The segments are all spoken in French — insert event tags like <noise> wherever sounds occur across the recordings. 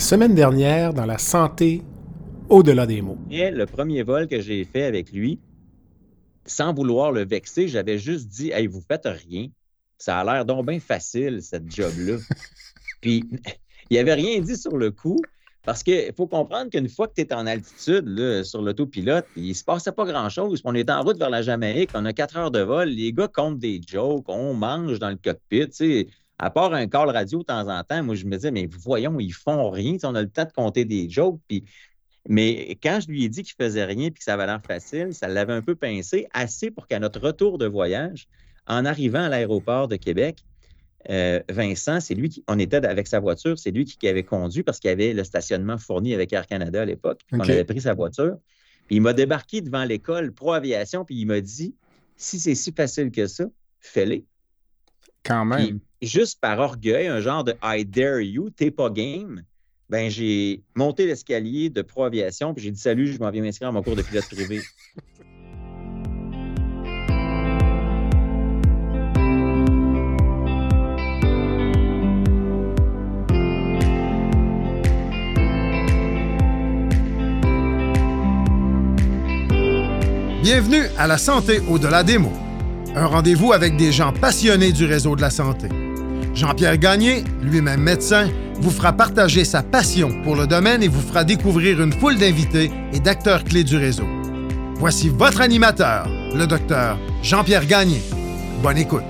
La semaine dernière, dans la santé au-delà des mots. Et le premier vol que j'ai fait avec lui, sans vouloir le vexer, j'avais juste dit Hey, vous faites rien. Ça a l'air donc bien facile, cette job-là. <laughs> Puis, il avait rien dit sur le coup. Parce qu'il faut comprendre qu'une fois que tu es en altitude là, sur l'autopilote, il ne se passait pas grand-chose. On est en route vers la Jamaïque, on a quatre heures de vol, les gars comptent des jokes, on mange dans le cockpit. À part un call radio de temps en temps, moi je me disais, mais voyons, ils font rien. on a le temps de compter des jokes. Puis mais quand je lui ai dit qu'il faisait rien et que ça avait l'air facile, ça l'avait un peu pincé, assez pour qu'à notre retour de voyage, en arrivant à l'aéroport de Québec, euh, Vincent, c'est lui qui, on était avec sa voiture, c'est lui qui, avait conduit parce qu'il y avait le stationnement fourni avec Air Canada à l'époque. On avait pris sa voiture. Puis il m'a débarqué devant l'école Pro Aviation, puis il m'a dit si c'est si facile que ça, fais-le. Quand même. Juste par orgueil, un genre de I dare you, t'es pas game ben, j'ai monté l'escalier de Pro Aviation, puis j'ai dit salut, je m'en viens m'inscrire à mon cours de pilote privé. <laughs> Bienvenue à la santé au-delà des mots. Un rendez-vous avec des gens passionnés du réseau de la santé. Jean-Pierre Gagné, lui-même médecin, vous fera partager sa passion pour le domaine et vous fera découvrir une foule d'invités et d'acteurs clés du réseau. Voici votre animateur, le docteur Jean-Pierre Gagné. Bonne écoute.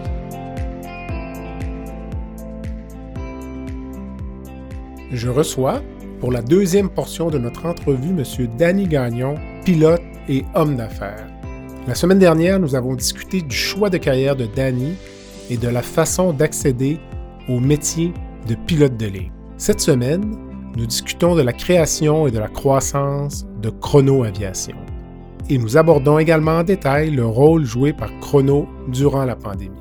Je reçois, pour la deuxième portion de notre entrevue, M. Danny Gagnon, pilote et homme d'affaires. La semaine dernière, nous avons discuté du choix de carrière de Danny et de la façon d'accéder au métier de pilote de ligne. Cette semaine, nous discutons de la création et de la croissance de Chrono Aviation. Et nous abordons également en détail le rôle joué par Chrono durant la pandémie.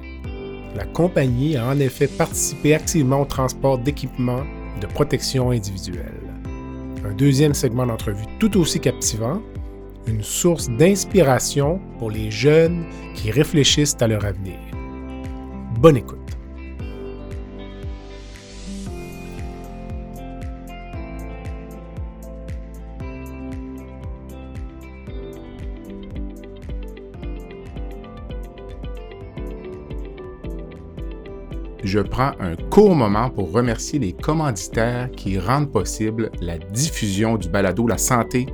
La compagnie a en effet participé activement au transport d'équipements de protection individuelle. Un deuxième segment d'entrevue tout aussi captivant, une source d'inspiration pour les jeunes qui réfléchissent à leur avenir. Bonne écoute. Je prends un court moment pour remercier les commanditaires qui rendent possible la diffusion du balado La santé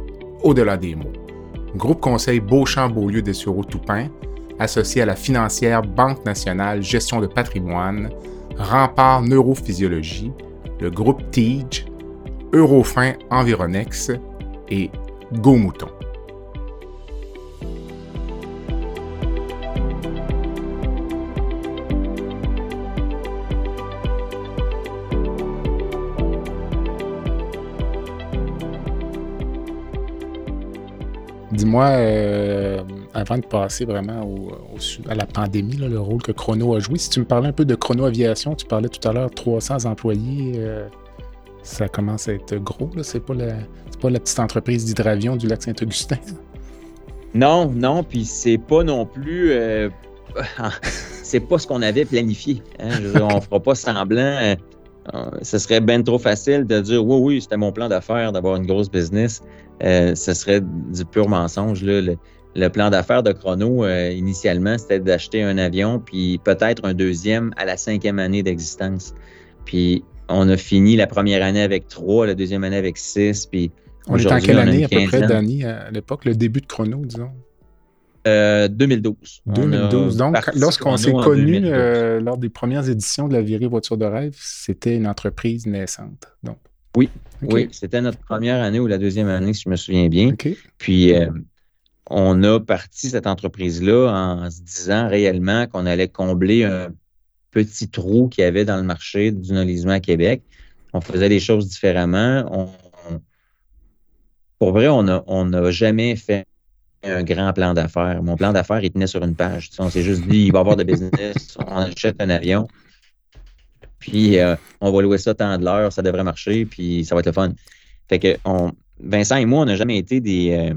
au-delà des mots. Groupe Conseil Beauchamp-Beaulieu des Sureau Toupin, associé à la financière Banque nationale Gestion de patrimoine, Rempart Neurophysiologie, le groupe TIGE, Eurofin Environex et Go Mouton. Dis-moi, euh, avant de passer vraiment à la pandémie, le rôle que Chrono a joué, si tu me parlais un peu de Chrono Aviation, tu parlais tout à l'heure 300 employés, euh, ça commence à être gros, c'est pas, la, pas la petite entreprise d'hydravion du lac Saint-Augustin. Non, non, puis c'est pas non plus. Euh, <laughs> c'est pas ce qu'on avait planifié. Hein. on fera pas semblant. Ce serait bien trop facile de dire oui, oui, c'était mon plan d'affaires d'avoir une grosse business. Euh, ce serait du pur mensonge. Le, plan d'affaires de Chrono, euh, initialement, c'était d'acheter un avion, puis peut-être un deuxième à la cinquième année d'existence. Puis on a fini la première année avec trois, la deuxième année avec six, puis on est en quelle année à peu près, Danny, à l'époque, le début de Chrono, disons? 2012. Euh, 2012. Donc, lorsqu'on s'est connus lors des premières éditions de la virée voiture de rêve, c'était une entreprise naissante. Donc. Oui, oui, c'était notre première année ou la deuxième année, si je me souviens bien. Puis, euh, on a parti cette entreprise-là en se disant réellement qu'on allait combler un petit trou qu'il y avait dans le marché du nolisement à Québec. On faisait les choses différemment. pour vrai, on n'a jamais fait un grand plan d'affaires. Mon plan d'affaires, il tenait sur une page. on s'est juste dit, il va y avoir de business, <laughs> on achète un avion, puis euh, on va louer ça tant de l'heure, ça devrait marcher, puis ça va être le fun. Fait que on, Vincent et moi, on n'a jamais été des. Euh,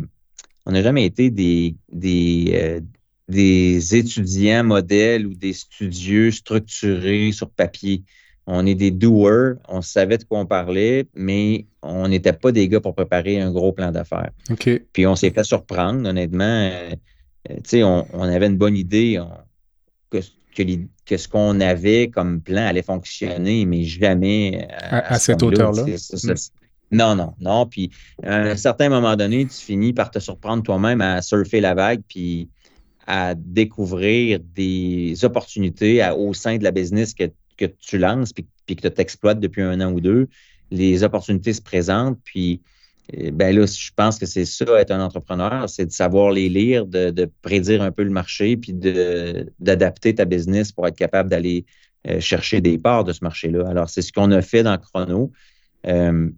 on n'a jamais été des, des, euh, des étudiants modèles ou des studieux structurés sur papier. On est des doers, on savait de quoi on parlait, mais on n'était pas des gars pour préparer un gros plan d'affaires. Puis on s'est fait surprendre, honnêtement. Euh, euh, tu sais, on, avait une bonne idée que, que, ce qu'on avait comme plan allait fonctionner, mais jamais à, cette hauteur-là? Mm. Non, non, non. Puis à un certain moment donné, tu finis par te surprendre toi-même à surfer la vague, puis à découvrir des opportunités au sein de la business que que tu lances puis, que tu exploites depuis un an ou deux, les opportunités se présentent. Puis, eh, ben là, je pense que c'est ça, être un entrepreneur, c'est de savoir les lire, de, prédire un peu le marché, puis d'adapter ta business pour être capable d'aller euh, chercher des parts de ce marché-là. Alors, c'est ce qu'on a fait dans Chrono. Euh,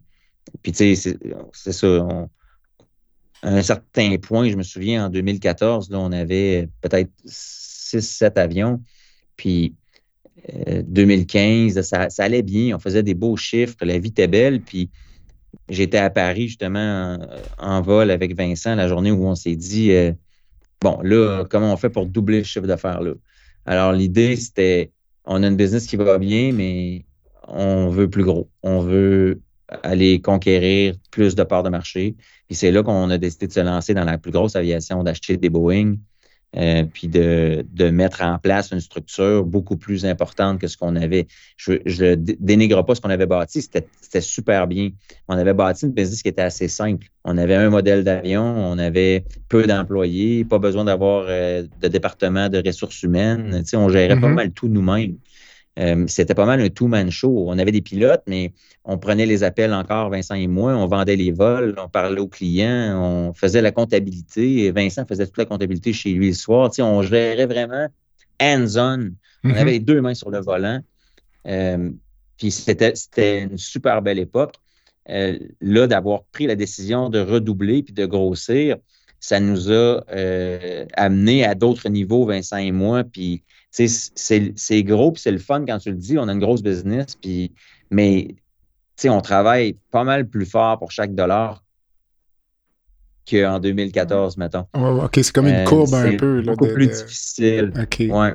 puis, tu sais, c'est ça. à un certain point, je me souviens, en 2014, là, on avait peut-être 6-7 avions. Puis, 2015, euh, ça, allait bien, on faisait des beaux chiffres, la vie était belle. Puis j'étais à Paris justement en, vol avec Vincent la journée où on s'est dit euh, bon, là, comment on fait pour doubler le chiffre d'affaires là? Alors l'idée, c'était on a une business qui va bien, mais on veut plus gros. On veut aller conquérir plus de parts de marché. Puis c'est là qu'on a décidé de se lancer dans la plus grosse aviation, d'acheter des Boeing, euh, puis de, de, mettre en place une structure beaucoup plus importante que ce qu'on avait. Je ne dénigre pas ce qu'on avait bâti, c'était super bien. On avait bâti une business qui était assez simple. On avait un modèle d'avion, on avait peu d'employés, pas besoin d'avoir euh, de département de ressources humaines. Tu sais, on gérait pas mm-hmm. mal tout nous-mêmes. Euh, c'était pas mal un two-man show. On avait des pilotes, mais on prenait les appels encore, Vincent et moi, on vendait les vols, on parlait aux clients, on faisait la comptabilité. Vincent faisait toute la comptabilité chez lui le soir. on gérait vraiment hands-on. On mhm. avait les deux mains sur le volant. Euh, puis c'était une super belle époque. Euh, là, d'avoir pris la décision de redoubler puis de grossir, ça nous a amené à d'autres niveaux, Vincent et moi. Puis c'est gros, puis c'est le fun quand tu le dis. On a une grosse business, puis, mais on travaille pas mal plus fort pour chaque dollar qu'en 2014, mettons. OK, c'est comme une euh, courbe un peu. beaucoup plus difficile. Ouais.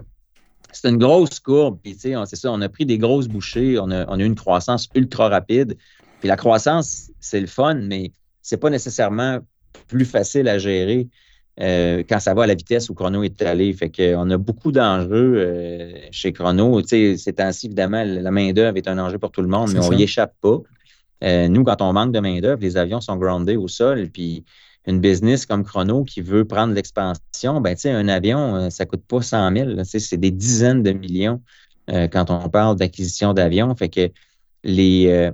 C'est une grosse courbe, puis c'est ça, on a pris des grosses bouchées, on a, on a eu une croissance ultra rapide. Puis la croissance, c'est le fun, mais c'est pas nécessairement plus facile à gérer. Euh, quand ça va à la vitesse où Chrono est allé. Fait qu'on a beaucoup d'enjeux euh, chez Chrono. ces temps-ci, évidemment, la main-d'œuvre est un enjeu pour tout le monde, mais on n'y échappe pas. Euh, nous, quand on manque de main-d'œuvre, les avions sont groundés au sol. Puis une business comme Chrono qui veut prendre l'expansion, ben, un avion, ça ne coûte pas 100 000. C'est des dizaines de millions quand on parle d'acquisition d'avions. Fait que les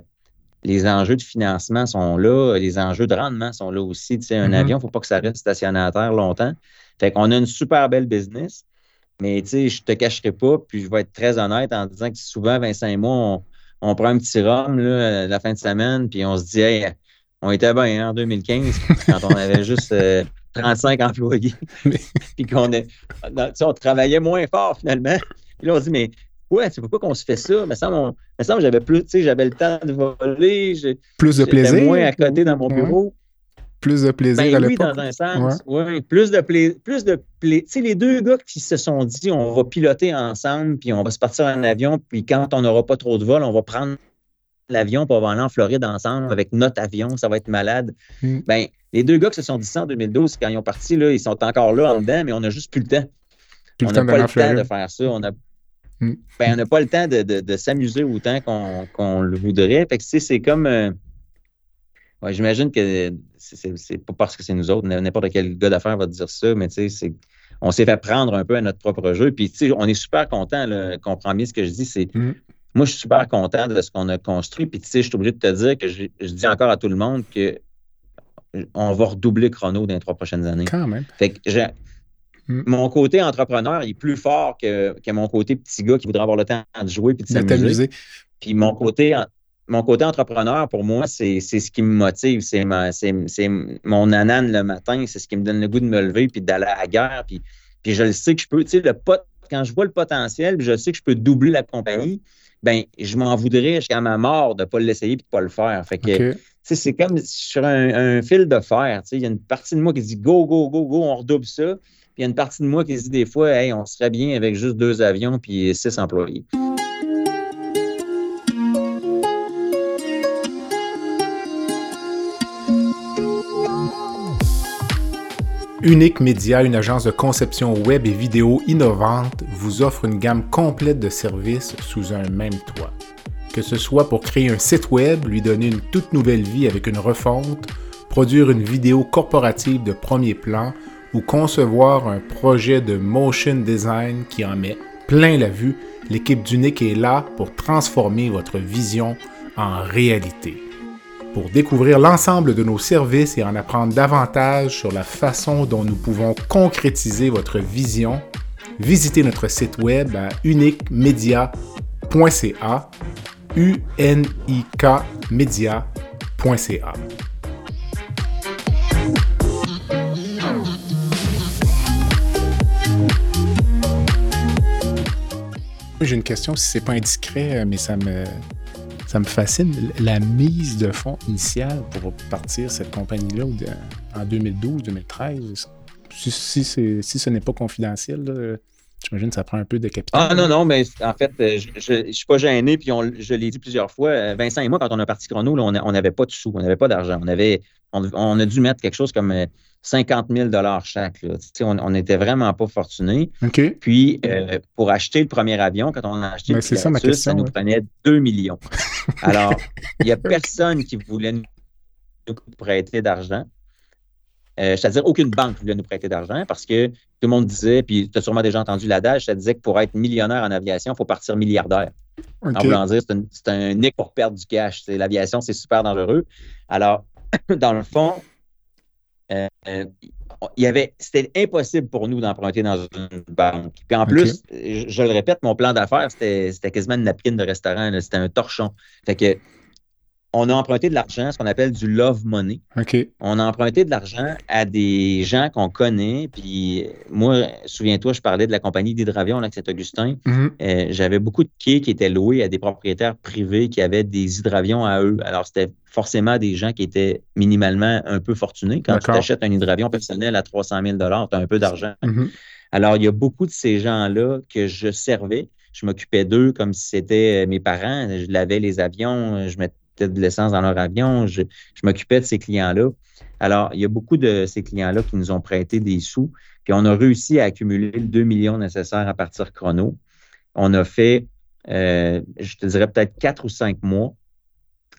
les enjeux de financement sont là, les enjeux de rendement sont là aussi. Tu sais, un mm-hmm. avion, il ne faut pas que ça reste à terre longtemps. Fait qu'on a une super belle business, mais tu sais, je ne te cacherai pas, puis je vais être très honnête en disant que souvent, Vincent et moi, on, prend un petit rhum là, la fin de semaine, puis on se dit, hey, on était bien hein, en 2015 quand on avait juste 35 euh, employés, <laughs> puis qu'on on travaillait moins fort finalement. Puis là, on se dit, mais ouais, c'est pourquoi qu'on se fait ça? Mais ça, me j'avais plus, tu sais, j'avais le temps de voler. Plus de plaisir. moins à côté dans mon bureau. Plus de plaisir ben, à Oui, dans un sens. Oui, plus de plaisir. Plus de Tu sais, les deux gars qui se sont dit, on va piloter ensemble, puis on va se partir en avion, puis quand on n'aura pas trop de vol, on va prendre l'avion pour aller en Floride ensemble avec notre avion, ça va être malade. Mm. Ben, les deux gars qui se sont dit ça en 2012, quand ils ont parti, là, ils sont encore là en dedans, mais on n'a juste plus le temps. on n'a pas le temps de faire ça. On a Mm. ben, on n'a pas le temps de, s'amuser autant qu'on le voudrait. Fait que, c'est comme. Euh, j'imagine que c'est pas parce que c'est nous autres, n'importe quel gars d'affaires va te dire ça, mais on s'est fait prendre un peu à notre propre jeu. Puis, on est super content, comprends bien ce que je dis. C'est. Mm. Moi, je suis super content de ce qu'on a construit. Puis, tu sais, je suis obligé de te dire que je, dis encore à tout le monde que on va redoubler chrono dans les trois prochaines années. Quand même. Fait que Mm. Mon côté entrepreneur est plus fort que, mon côté petit gars qui voudrait avoir le temps de jouer et de s'amuser. Puis mon côté, mon côté entrepreneur, pour moi, c'est ce qui me motive. C'est mon anane le matin. C'est ce qui me donne le goût de me lever puis d'aller à la guerre. Puis, puis je le sais que je peux, tu sais, le pot, quand je vois le potentiel, je sais que je peux doubler la compagnie, ben je m'en voudrais jusqu'à ma mort de ne pas l'essayer et de ne pas le faire. Fait que, c'est comme sur un, fil de fer. Il y a une partie de moi qui dit go, go, go, go, on redouble ça. Puis il y a une partie de moi qui se dit des fois, on serait bien avec juste deux avions puis six employés. Unique Média, une agence de conception web et vidéo innovante, vous offre une gamme complète de services sous un même toit. Que ce soit pour créer un site web, lui donner une toute nouvelle vie avec une refonte, produire une vidéo corporative de premier plan ou concevoir un projet de motion design qui en met plein la vue, l'équipe d'Unique est là pour transformer votre vision en réalité. Pour découvrir l'ensemble de nos services et en apprendre davantage sur la façon dont nous pouvons concrétiser votre vision, visitez notre site web à uniquemedia.ca u J'ai une question, si c'est pas indiscret, mais ça me, ça me fascine, la mise de fonds initiale pour partir cette compagnie-là en 2012-2013. Si, si, si, ce n'est pas confidentiel, j'imagine que ça prend un peu de capital. Ah non, non, mais en fait, euh, je ne suis pas gêné, puis je l'ai dit plusieurs fois. Euh, Vincent et moi, quand on a parti Chrono, on n'avait pas de sous, on n'avait pas d'argent. On, avait, on, a dû mettre quelque chose comme 50 euh, 000 chaque. On n'était vraiment pas fortunés. Puis, pour acheter le premier avion, quand on a acheté le ça, question, ça nous prenait 2 millions. <laughs> Alors, il n'y a personne qui voulait nous prêter d'argent. Euh, c'est-à-dire, aucune banque voulait nous prêter d'argent parce que tout le monde disait, puis tu as sûrement déjà entendu l'adage, ça disait que pour être millionnaire en aviation, il faut partir milliardaire. En voulant dire, c'est un, nick pour perdre du cash. L'aviation, c'est super dangereux. Alors, <clears throat> dans le fond, euh, il y avait, c'était impossible pour nous d'emprunter dans une banque. Puis en plus, je, le répète, mon plan d'affaires, c'était quasiment une napkin de restaurant. C'était un torchon. Fait que on a emprunté de l'argent, ce qu'on appelle du love money. On a emprunté de l'argent à des gens qu'on connaît. Puis moi, souviens-toi, je parlais de la compagnie d'hydravion à Saint-Augustin. Mm-hmm. Euh, j'avais beaucoup de quais qui étaient loués à des propriétaires privés qui avaient des hydravions à eux. Alors, c'était forcément des gens qui étaient minimalement un peu fortunés. Quand tu achètes un hydravion personnel à 300 000 tu as un peu d'argent. Mm-hmm. Alors, il y a beaucoup de ces gens-là que je servais. Je m'occupais d'eux comme si c'était mes parents. Je lavais les avions, je mettais de l'essence dans leur avion. Je, m'occupais de ces clients-là. Alors, il y a beaucoup de ces clients-là qui nous ont prêté des sous. Puis on a réussi à accumuler le 2 millions nécessaires à partir chrono. On a fait, euh, je te dirais peut-être quatre ou cinq mois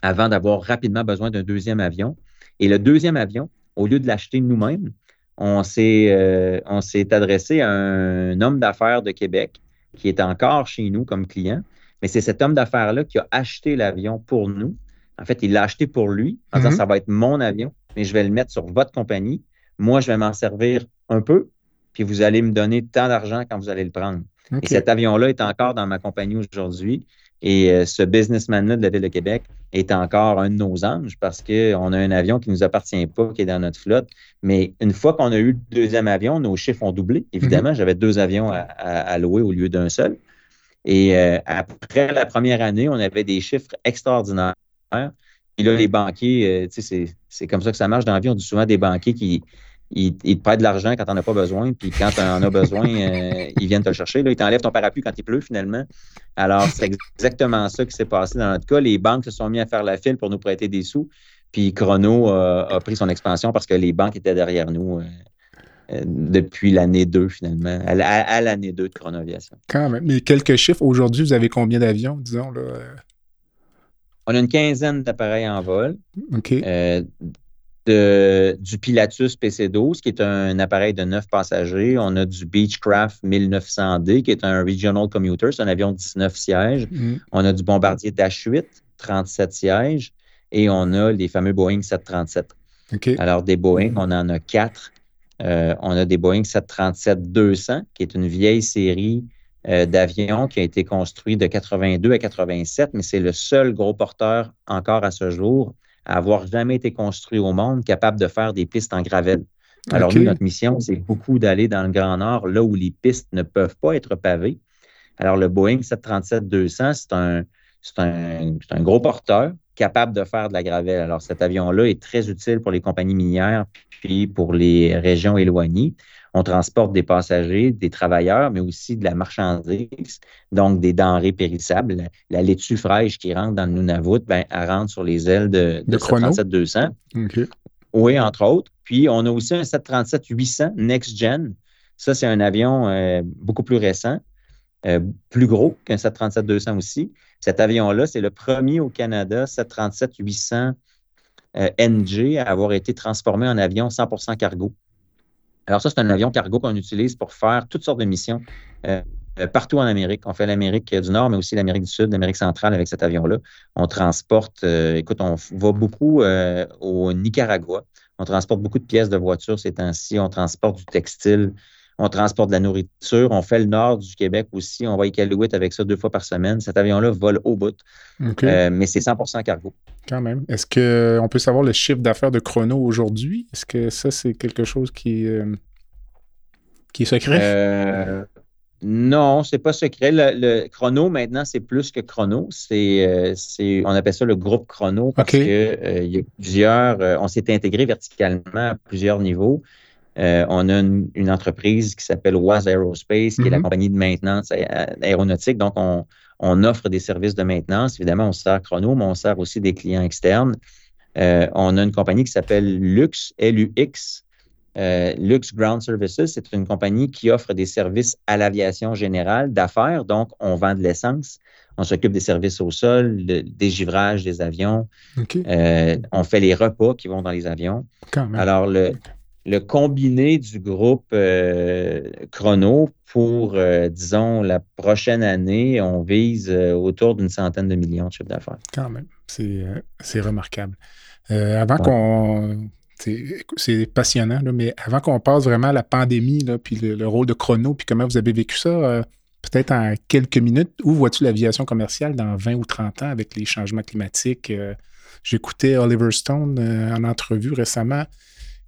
avant d'avoir rapidement besoin d'un deuxième avion. Et le deuxième avion, au lieu de l'acheter nous-mêmes, on s'est, euh, on s'est adressé à un homme d'affaires de Québec qui est encore chez nous comme client. Mais c'est cet homme d'affaires-là qui a acheté l'avion pour nous en fait, il l'a acheté pour lui en disant mhm. ça va être mon avion, mais je vais le mettre sur votre compagnie. Moi, je vais m'en servir un peu, puis vous allez me donner tant d'argent quand vous allez le prendre. Et cet avion-là est encore dans ma compagnie aujourd'hui. Et euh, ce businessman-là de la Ville de Québec est encore un de nos anges parce qu'on a un avion qui ne nous appartient pas, qui est dans notre flotte. Mais une fois qu'on a eu le deuxième avion, nos chiffres ont doublé. Évidemment, mhm. j'avais deux avions à, louer au lieu d'un seul. Et euh, après la première année, on avait des chiffres extraordinaires. Et là, les banquiers, euh, c'est comme ça que ça marche dans la vie. On dit souvent des banquiers qui ils, te prêtent de l'argent quand tu n'en as pas besoin, puis quand tu en as besoin, euh, <laughs> ils viennent te le chercher. Là, ils t'enlèvent ton parapluie quand il pleut, finalement. Alors, c'est exactement ça qui s'est passé dans notre cas. Les banques se sont mis à faire la file pour nous prêter des sous, puis Chrono a pris son expansion parce que les banques étaient derrière nous. Euh, depuis l'année 2, finalement, à, l'année 2 de Chronoviation. Quand même. Mais quelques chiffres. Aujourd'hui, vous avez combien d'avions, disons? Là? On a une quinzaine d'appareils en vol. Euh, du Pilatus PC-12, qui est un appareil de 9 passagers. On a du Beechcraft 1900D, qui est un Regional Commuter, c'est un avion de 19 sièges. Mm. On a du Bombardier Dash 8, 37 sièges. Et on a les fameux Boeing 737. Alors, des Boeing, on en a quatre. Euh, on a des Boeing 737-200, qui est une vieille série euh, d'avions qui a été construit de 82 à 87, mais c'est le seul gros porteur encore à ce jour à avoir jamais été construit au monde capable de faire des pistes en gravelle. Alors, nous, notre mission, c'est beaucoup d'aller dans le Grand Nord, là où les pistes ne peuvent pas être pavées. Alors, le Boeing 737-200, c'est un, un, un, gros porteur capable de faire de la gravelle. Alors, cet avion-là est très utile pour les compagnies minières puis pour les régions éloignées on transporte des passagers, des travailleurs, mais aussi de la marchandise, donc des denrées périssables. La, laitue fraîche qui rentre dans le Nunavut, ben, elle rentre sur les ailes de, de, 200 Oui, entre autres. Puis, on a aussi un 737-800 Next Gen. Ça, c'est un avion euh, beaucoup plus récent, euh, plus gros qu'un 737-200 aussi. Cet avion-là, c'est le premier au Canada, 737-800 NG, à avoir été transformé en avion 100% cargo. Alors, ça, c'est un avion cargo qu'on utilise pour faire toutes sortes de missions euh, partout en Amérique. On fait l'Amérique du Nord, mais aussi l'Amérique du Sud, l'Amérique centrale avec cet avion-là. On transporte, euh, écoute, on va beaucoup euh, au Nicaragua. On transporte beaucoup de pièces de voitures ces temps-ci. On transporte du textile. On transporte de la nourriture. On fait le nord du Québec aussi. On va à Iqaluit avec ça deux fois par semaine. Cet avion-là vole au bout. mais c'est 100% cargo. Quand même. Est-ce qu'on peut savoir le chiffre d'affaires de Chrono aujourd'hui? Est-ce que ça, c'est quelque chose qui, qui est secret? Non, c'est pas secret. Le, chrono, maintenant, c'est plus que chrono. Euh, c'est, on appelle ça le groupe chrono parce qu'il euh, y a plusieurs. Euh, on s'est intégré verticalement à plusieurs niveaux. On a une, entreprise qui s'appelle WAS Aerospace, qui est la mhm. compagnie de maintenance aéronautique. Donc, on, on, offre des services de maintenance. Évidemment, on sert chrono, mais on sert aussi des clients externes. on a une compagnie qui s'appelle Lux, L-U-X, euh, Lux Ground Services, c'est une compagnie qui offre des services à l'aviation générale d'affaires. Donc, on vend de l'essence, on s'occupe des services au sol, des givrages des avions. Euh, on fait les repas qui vont dans les avions. Alors, le, combiné du groupe euh, Chrono pour, disons, la prochaine année, on vise autour d'une centaine de millions de chiffres d'affaires. Quand même, c'est remarquable. avant qu'on c'est passionnant, mais avant qu'on passe vraiment à la pandémie, là, puis le, rôle de chrono, puis comment vous avez vécu ça, euh, peut-être en quelques minutes, où vois-tu l'aviation commerciale dans 20 ou 30 ans avec les changements climatiques? Euh, j'écoutais Oliver Stone euh, en entrevue récemment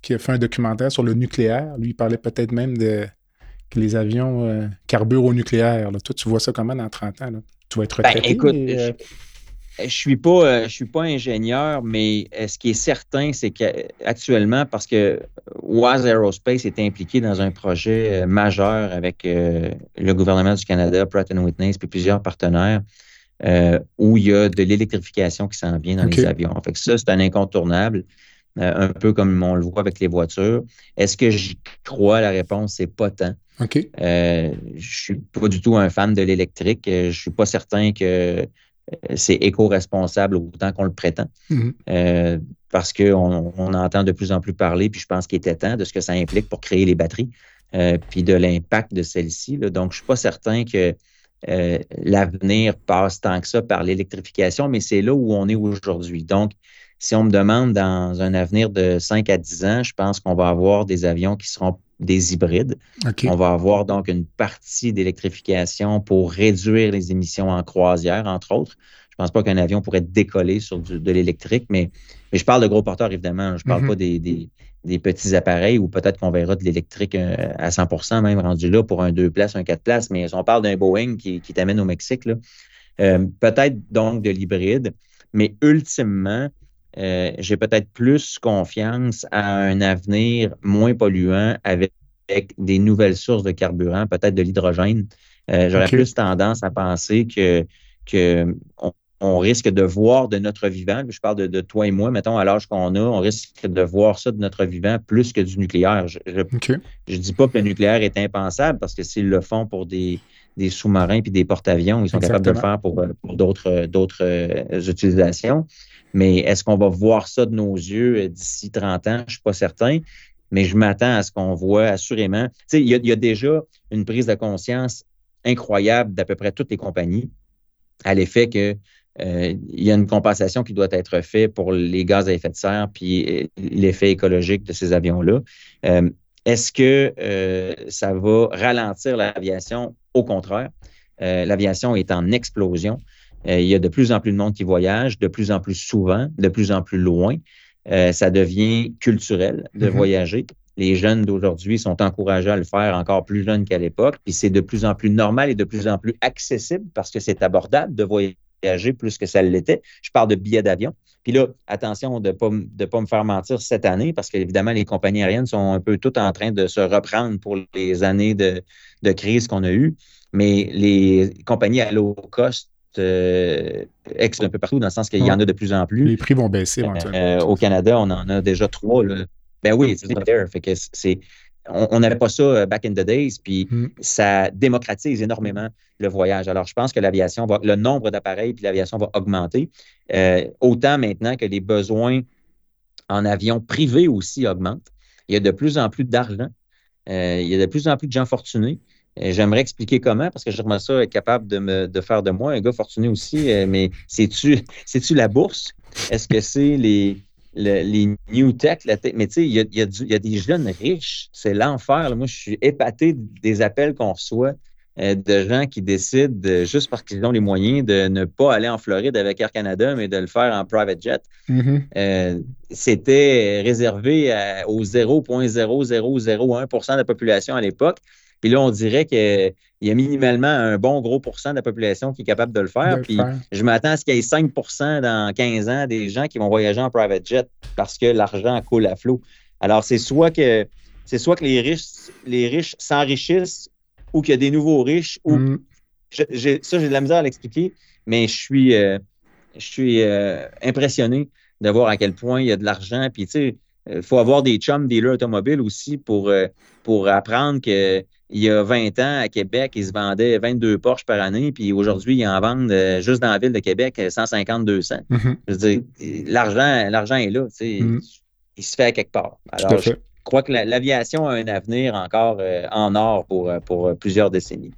qui a fait un documentaire sur le nucléaire. Lui, il parlait peut-être même de que les avions carburent au nucléaire. Toi, tu vois ça comment dans 30 ans? Tu vas être ben, retraité? Je suis pas, euh, je suis pas ingénieur, mais euh, ce qui est certain, c'est qu'actuellement, parce que WAS Aerospace est impliqué dans un projet euh, majeur avec le gouvernement du Canada, Pratt Whitney, puis plusieurs partenaires, où il y a de l'électrification qui s'en vient dans les avions. Fait que ça, c'est un incontournable, un peu comme on le voit avec les voitures. Est-ce que j'y crois? La réponse, c'est pas tant. OK. je suis pas du tout un fan de l'électrique. Je suis pas certain que euh, c'est éco-responsable autant qu'on le prétend. Mhm. Euh, parce qu'on on entend de plus en plus parler, puis je pense qu'il était temps de ce que ça implique pour créer les batteries, euh, puis de l'impact de celles-ci. Donc, je ne suis pas certain que l'avenir passe tant que ça par l'électrification, mais c'est là où on est aujourd'hui. Donc, si on me demande dans un avenir de 5 à 10 ans, je pense qu'on va avoir des avions qui seront des hybrides. On va avoir donc une partie d'électrification pour réduire les émissions en croisière, entre autres. Je ne pense pas qu'un avion pourrait décoller sur de l'électrique, mais, je parle de gros porteurs, évidemment. Je ne parle mm-hmm. pas des, petits appareils ou peut-être qu'on verra de l'électrique euh, à 100% même rendu là pour un deux places, un quatre places, mais si on parle d'un Boeing qui, t'amène au Mexique, euh, peut-être donc de l'hybride, mais ultimement, euh, j'ai peut-être plus confiance à un avenir moins polluant avec, des nouvelles sources de carburant, peut-être de l'hydrogène. Euh, j'aurais plus tendance à penser que, on, risque de voir de notre vivant, je parle de, toi et moi, mettons, à l'âge qu'on a, on risque de voir ça de notre vivant plus que du nucléaire. Je ne dis pas que le nucléaire est impensable parce que s'ils le font pour des, sous-marins puis des porte-avions, ils sont capables de le faire pour, d'autres, d'autres euh, utilisations. Mais est-ce qu'on va voir ça de nos yeux euh, d'ici 30 ans? Je ne suis pas certain. Mais je m'attends à ce qu'on voit assurément. Il y, a déjà une prise de conscience incroyable d'à peu près toutes les compagnies à l'effet que euh, il y a une compensation qui doit être faite pour les gaz à effet de serre puis euh, l'effet écologique de ces avions-là. Est-ce que ça va ralentir l'aviation? Au contraire, l'aviation est en explosion. Euh, il y a de plus en plus de monde qui voyage, de plus en plus souvent, de plus en plus loin. Euh, ça devient culturel de mm-hmm. voyager. Les jeunes d'aujourd'hui sont encouragés à le faire encore plus jeunes qu'à l'époque. Puis c'est de plus en plus normal et de plus en plus accessible parce que c'est abordable de voyager plus que ça l'était. Je parle de billets d'avion. Puis là, attention de ne pas, de pas me faire mentir cette année parce qu'évidemment, les compagnies aériennes sont un peu toutes en train de se reprendre pour les années de, de crise qu'on a eues. Mais les compagnies à low cost ex un peu partout, dans le sens qu'il y en a de plus en plus. Les prix vont baisser éventuellement. au Canada, on en a déjà trois. Là. Ben oui, c'est on n'avait pas ça euh, back in the days, puis mm. ça démocratise énormément le voyage. Alors, je pense que l'aviation va, le nombre d'appareils puis l'aviation va augmenter, euh, autant maintenant que les besoins en avion privé aussi augmentent. Il y a de plus en plus d'argent. Euh, il y a de plus en plus de gens fortunés. J'aimerais expliquer comment, parce que j'aimerais ça être capable de, me, de faire de moi un gars fortuné aussi, mais c'est-tu <laughs> la bourse? Est-ce que c'est les, les new tech, mais tu sais, il y a, des jeunes riches. C'est l'enfer. Moi, je suis épaté des appels qu'on reçoit euh, de gens qui décident, juste parce qu'ils ont les moyens, de ne pas aller en Floride avec Air Canada, mais de le faire en private jet. Mm-hmm. Euh, c'était réservé au 0,0001% de la population à l'époque. Puis là, on dirait qu'il y a minimalement un bon gros pourcent de la population qui est capable de le faire. puis je m'attends à ce qu'il y ait 5% dans 15 ans des gens qui vont voyager en private jet parce que l'argent coule à flot. Alors, c'est soit que c'est soit que les riches, les riches s'enrichissent ou qu'il y a des nouveaux riches ou mm. ça, j'ai de la misère à l'expliquer, mais je suis, euh, je suis euh, impressionné de voir à quel point il y a de l'argent. Puis, tu sais, il faut avoir des chums dealers automobiles aussi pour, euh, pour apprendre que il y a 20 ans, à Québec, ils se vendaient 22 Porsche par année, puis aujourd'hui, ils en vendent euh, juste dans la ville de Québec 150-200. Mm-hmm. Je veux dire, l'argent, l'argent est là, mm-hmm. il se fait à quelque part. Alors, je crois que l'aviation a un avenir encore euh, en or pour, pour plusieurs décennies.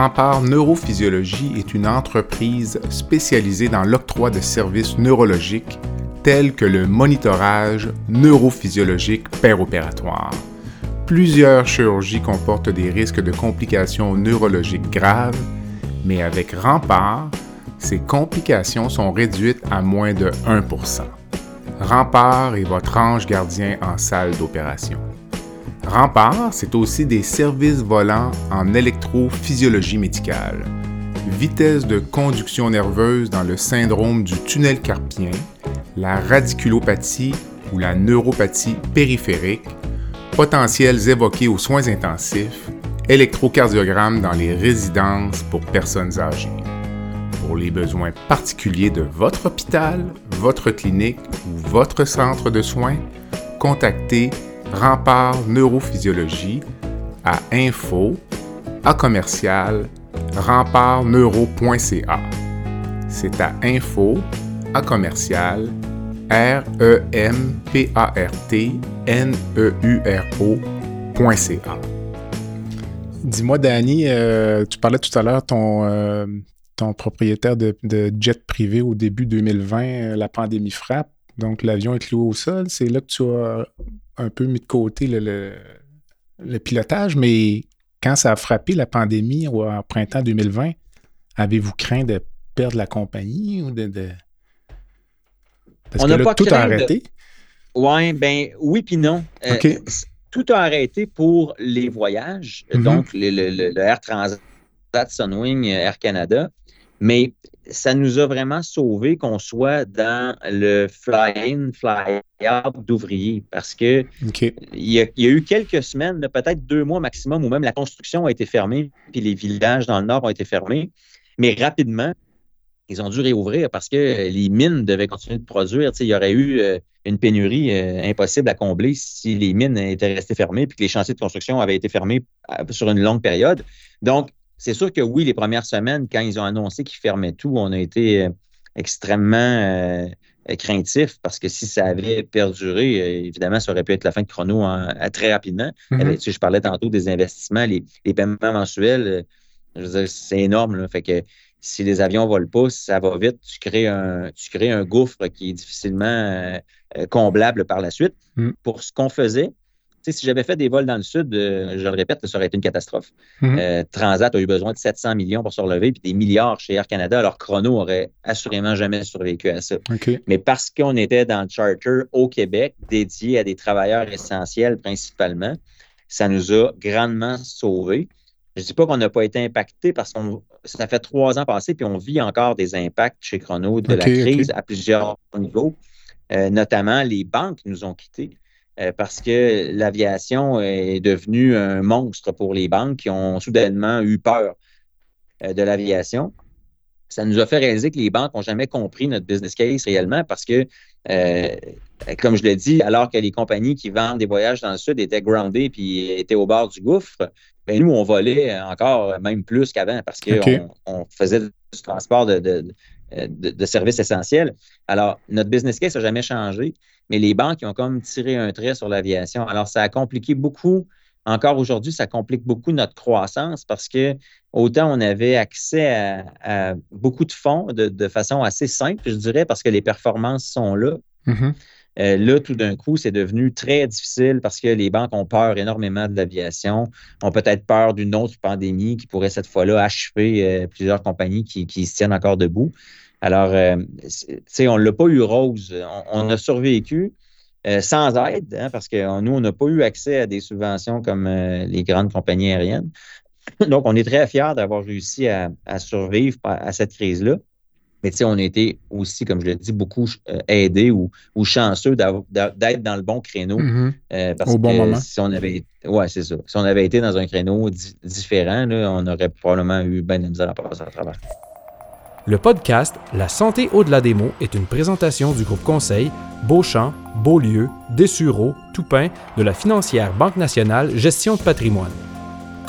Rempart Neurophysiologie est une entreprise spécialisée dans l'octroi de services neurologiques tels que le monitorage neurophysiologique péropératoire. Plusieurs chirurgies comportent des risques de complications neurologiques graves, mais avec Rempart, ces complications sont réduites à moins de 1% Rempart est votre ange gardien en salle d'opération. Rempart, c'est aussi des services volants en électrophysiologie médicale, vitesse de conduction nerveuse dans le syndrome du tunnel carpien, la radiculopathie ou la neuropathie périphérique, potentiels évoqués aux soins intensifs, électrocardiogramme dans les résidences pour personnes âgées. Pour les besoins particuliers de votre hôpital, votre clinique ou votre centre de soins, contactez Rempart Neurophysiologie à info à commercial rempartneuro.ca. C'est à info à commercial r e m p a r t n e u r o.ca. Dis-moi, Danny, euh, tu parlais tout à l'heure ton, euh, ton propriétaire de, jet privé au début 2020, euh, la pandémie frappe, donc l'avion est cloué au sol. C'est là que tu as un peu mis de côté le, pilotage, mais quand ça a frappé la pandémie au printemps 2020, avez-vous craint de perdre la compagnie ou de. Parce que là, tout a arrêté? Ouais, ben oui, puis non. Euh, tout a arrêté pour les voyages, mm-hmm. donc le, Air Transat, Sunwing, Air Canada. Mais ça nous a vraiment sauvé qu'on soit dans le fly-in, fly-out d'ouvriers parce que il, y a, eu quelques semaines, peut-être deux mois maximum, où même la construction a été fermée, puis les villages dans le nord ont été fermés. Mais rapidement, ils ont dû réouvrir parce que les mines devaient continuer de produire. il y aurait eu euh, une pénurie euh, impossible à combler si les mines étaient restées fermées puis que les chantiers de construction avaient été fermés euh, sur une longue période. Donc, c'est sûr que oui, les premières semaines, quand ils ont annoncé qu'ils fermaient tout, on a été euh, extrêmement euh, craintifs parce que si ça avait perduré, euh, évidemment, ça aurait pu être la fin de chrono très rapidement. Mm-hmm. je parlais tantôt des investissements, les, paiements mensuels, c'est énorme. Fait que si les avions ne volent pas, ça va vite, tu crées un, tu crées un gouffre qui est difficilement comblable par la suite. Mm. Pour ce qu'on faisait, si j'avais fait des vols dans le sud, euh, je le répète, ça aurait été une catastrophe. Mhm. Euh, Transat a eu besoin de 700 millions pour se relever, puis des milliards chez Air Canada. Alors, Chrono aurait assurément jamais survécu à ça. Mais parce qu'on était dans le charter au Québec, dédié à des travailleurs essentiels principalement, ça nous a grandement sauvés. Je ne dis pas qu'on n'a pas été impacté parce que ça fait trois ans passés, puis on vit encore des impacts chez Chrono de la crise à plusieurs niveaux. Euh, notamment, les banques nous ont quittés euh, parce que l'aviation est devenue un monstre pour les banques qui ont soudainement eu peur euh, de l'aviation. Ça nous a fait réaliser que les banques n'ont jamais compris notre business case réellement parce que, comme je l'ai dit, alors que les compagnies qui vendent des voyages dans le Sud étaient groundées puis étaient au bord du gouffre, ben, nous, on volait encore même plus qu'avant parce qu'on on faisait du transport de, de, services essentiels. Alors, notre business case n'a jamais changé, mais les banques ont comme tiré un trait sur l'aviation. Alors, ça a compliqué beaucoup. Encore aujourd'hui, ça complique beaucoup notre croissance parce que autant on avait accès à, beaucoup de fonds de, façon assez simple, je dirais, parce que les performances sont là. Mm-hmm. Euh, là, tout d'un coup, c'est devenu très difficile parce que les banques ont peur énormément de l'aviation, ont peut-être peur d'une autre pandémie qui pourrait cette fois-là achever euh, plusieurs compagnies qui, se tiennent encore debout. Alors, euh, tu sais, on ne l'a pas eu rose. On, a survécu sans aide hein, parce que nous, on n'a pas eu accès à des subventions comme les grandes compagnies aériennes. <laughs> Donc, on est très fiers d'avoir réussi à survivre à cette crise-là. Mais tu sais, on a été aussi, comme je l'ai dit, beaucoup euh, aidés ou, chanceux d'être dans le bon créneau. Mm-hmm. Euh, parce Au bon moment. Si on avait, ouais, c'est ça. Si on avait été dans un créneau différent, on aurait probablement eu bien de misère à passer à travers. Le podcast La santé au-delà des mots est une présentation du groupe conseil Beauchamp, Beaulieu, Dessureau, Toupin de la financière Banque nationale Gestion de patrimoine.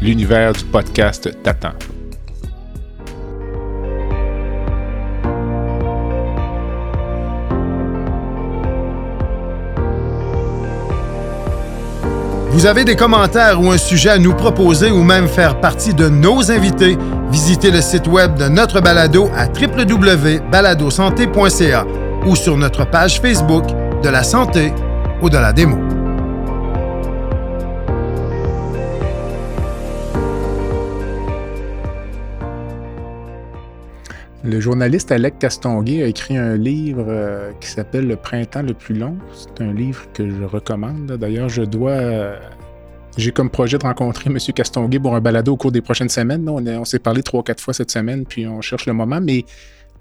l'univers du podcast t'attend. Vous avez des commentaires ou un sujet à nous proposer ou même faire partie de nos invités, visitez le site web de notre balado à www.baladosanté.ca ou sur notre page Facebook de la santé ou de la Le journaliste Alec Castonguay a écrit un livre euh, qui s'appelle Le printemps le plus long. C'est un livre que je recommande. D'ailleurs, je dois. Euh, j'ai comme projet de rencontrer M. Castonguay pour un balado au cours des prochaines semaines. On, s'est parlé trois, quatre fois cette semaine, puis on cherche le moment. Mais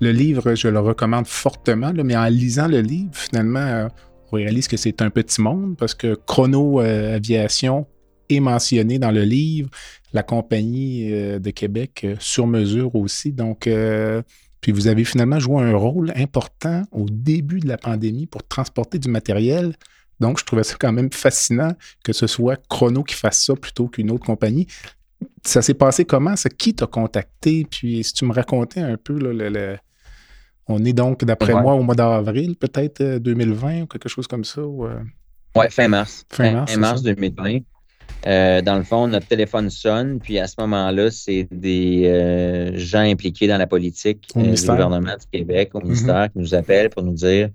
le livre, je le recommande fortement. mais en lisant le livre, finalement, euh, on réalise que c'est un petit monde parce que Chrono Aviation est mentionné dans le livre la compagnie euh, de Québec euh, sur mesure aussi. Donc, euh, puis vous avez finalement joué un rôle important au début de la pandémie pour transporter du matériel. Donc, je trouvais ça quand même fascinant que ce soit Chrono qui fasse ça plutôt qu'une autre compagnie. Ça s'est passé comment? C'est qui t'a contacté? Puis, si tu me racontais un peu, on est donc, d'après moi, au mois d'avril, peut-être 2020 ou quelque chose comme ça? Oui, fin mars. Fin mars, fin mars 2020. Euh, dans le fond, notre téléphone sonne, puis à ce moment-là, c'est des euh, gens impliqués dans la politique euh, du gouvernement du Québec, au mhm. ministère, qui nous appellent pour nous dire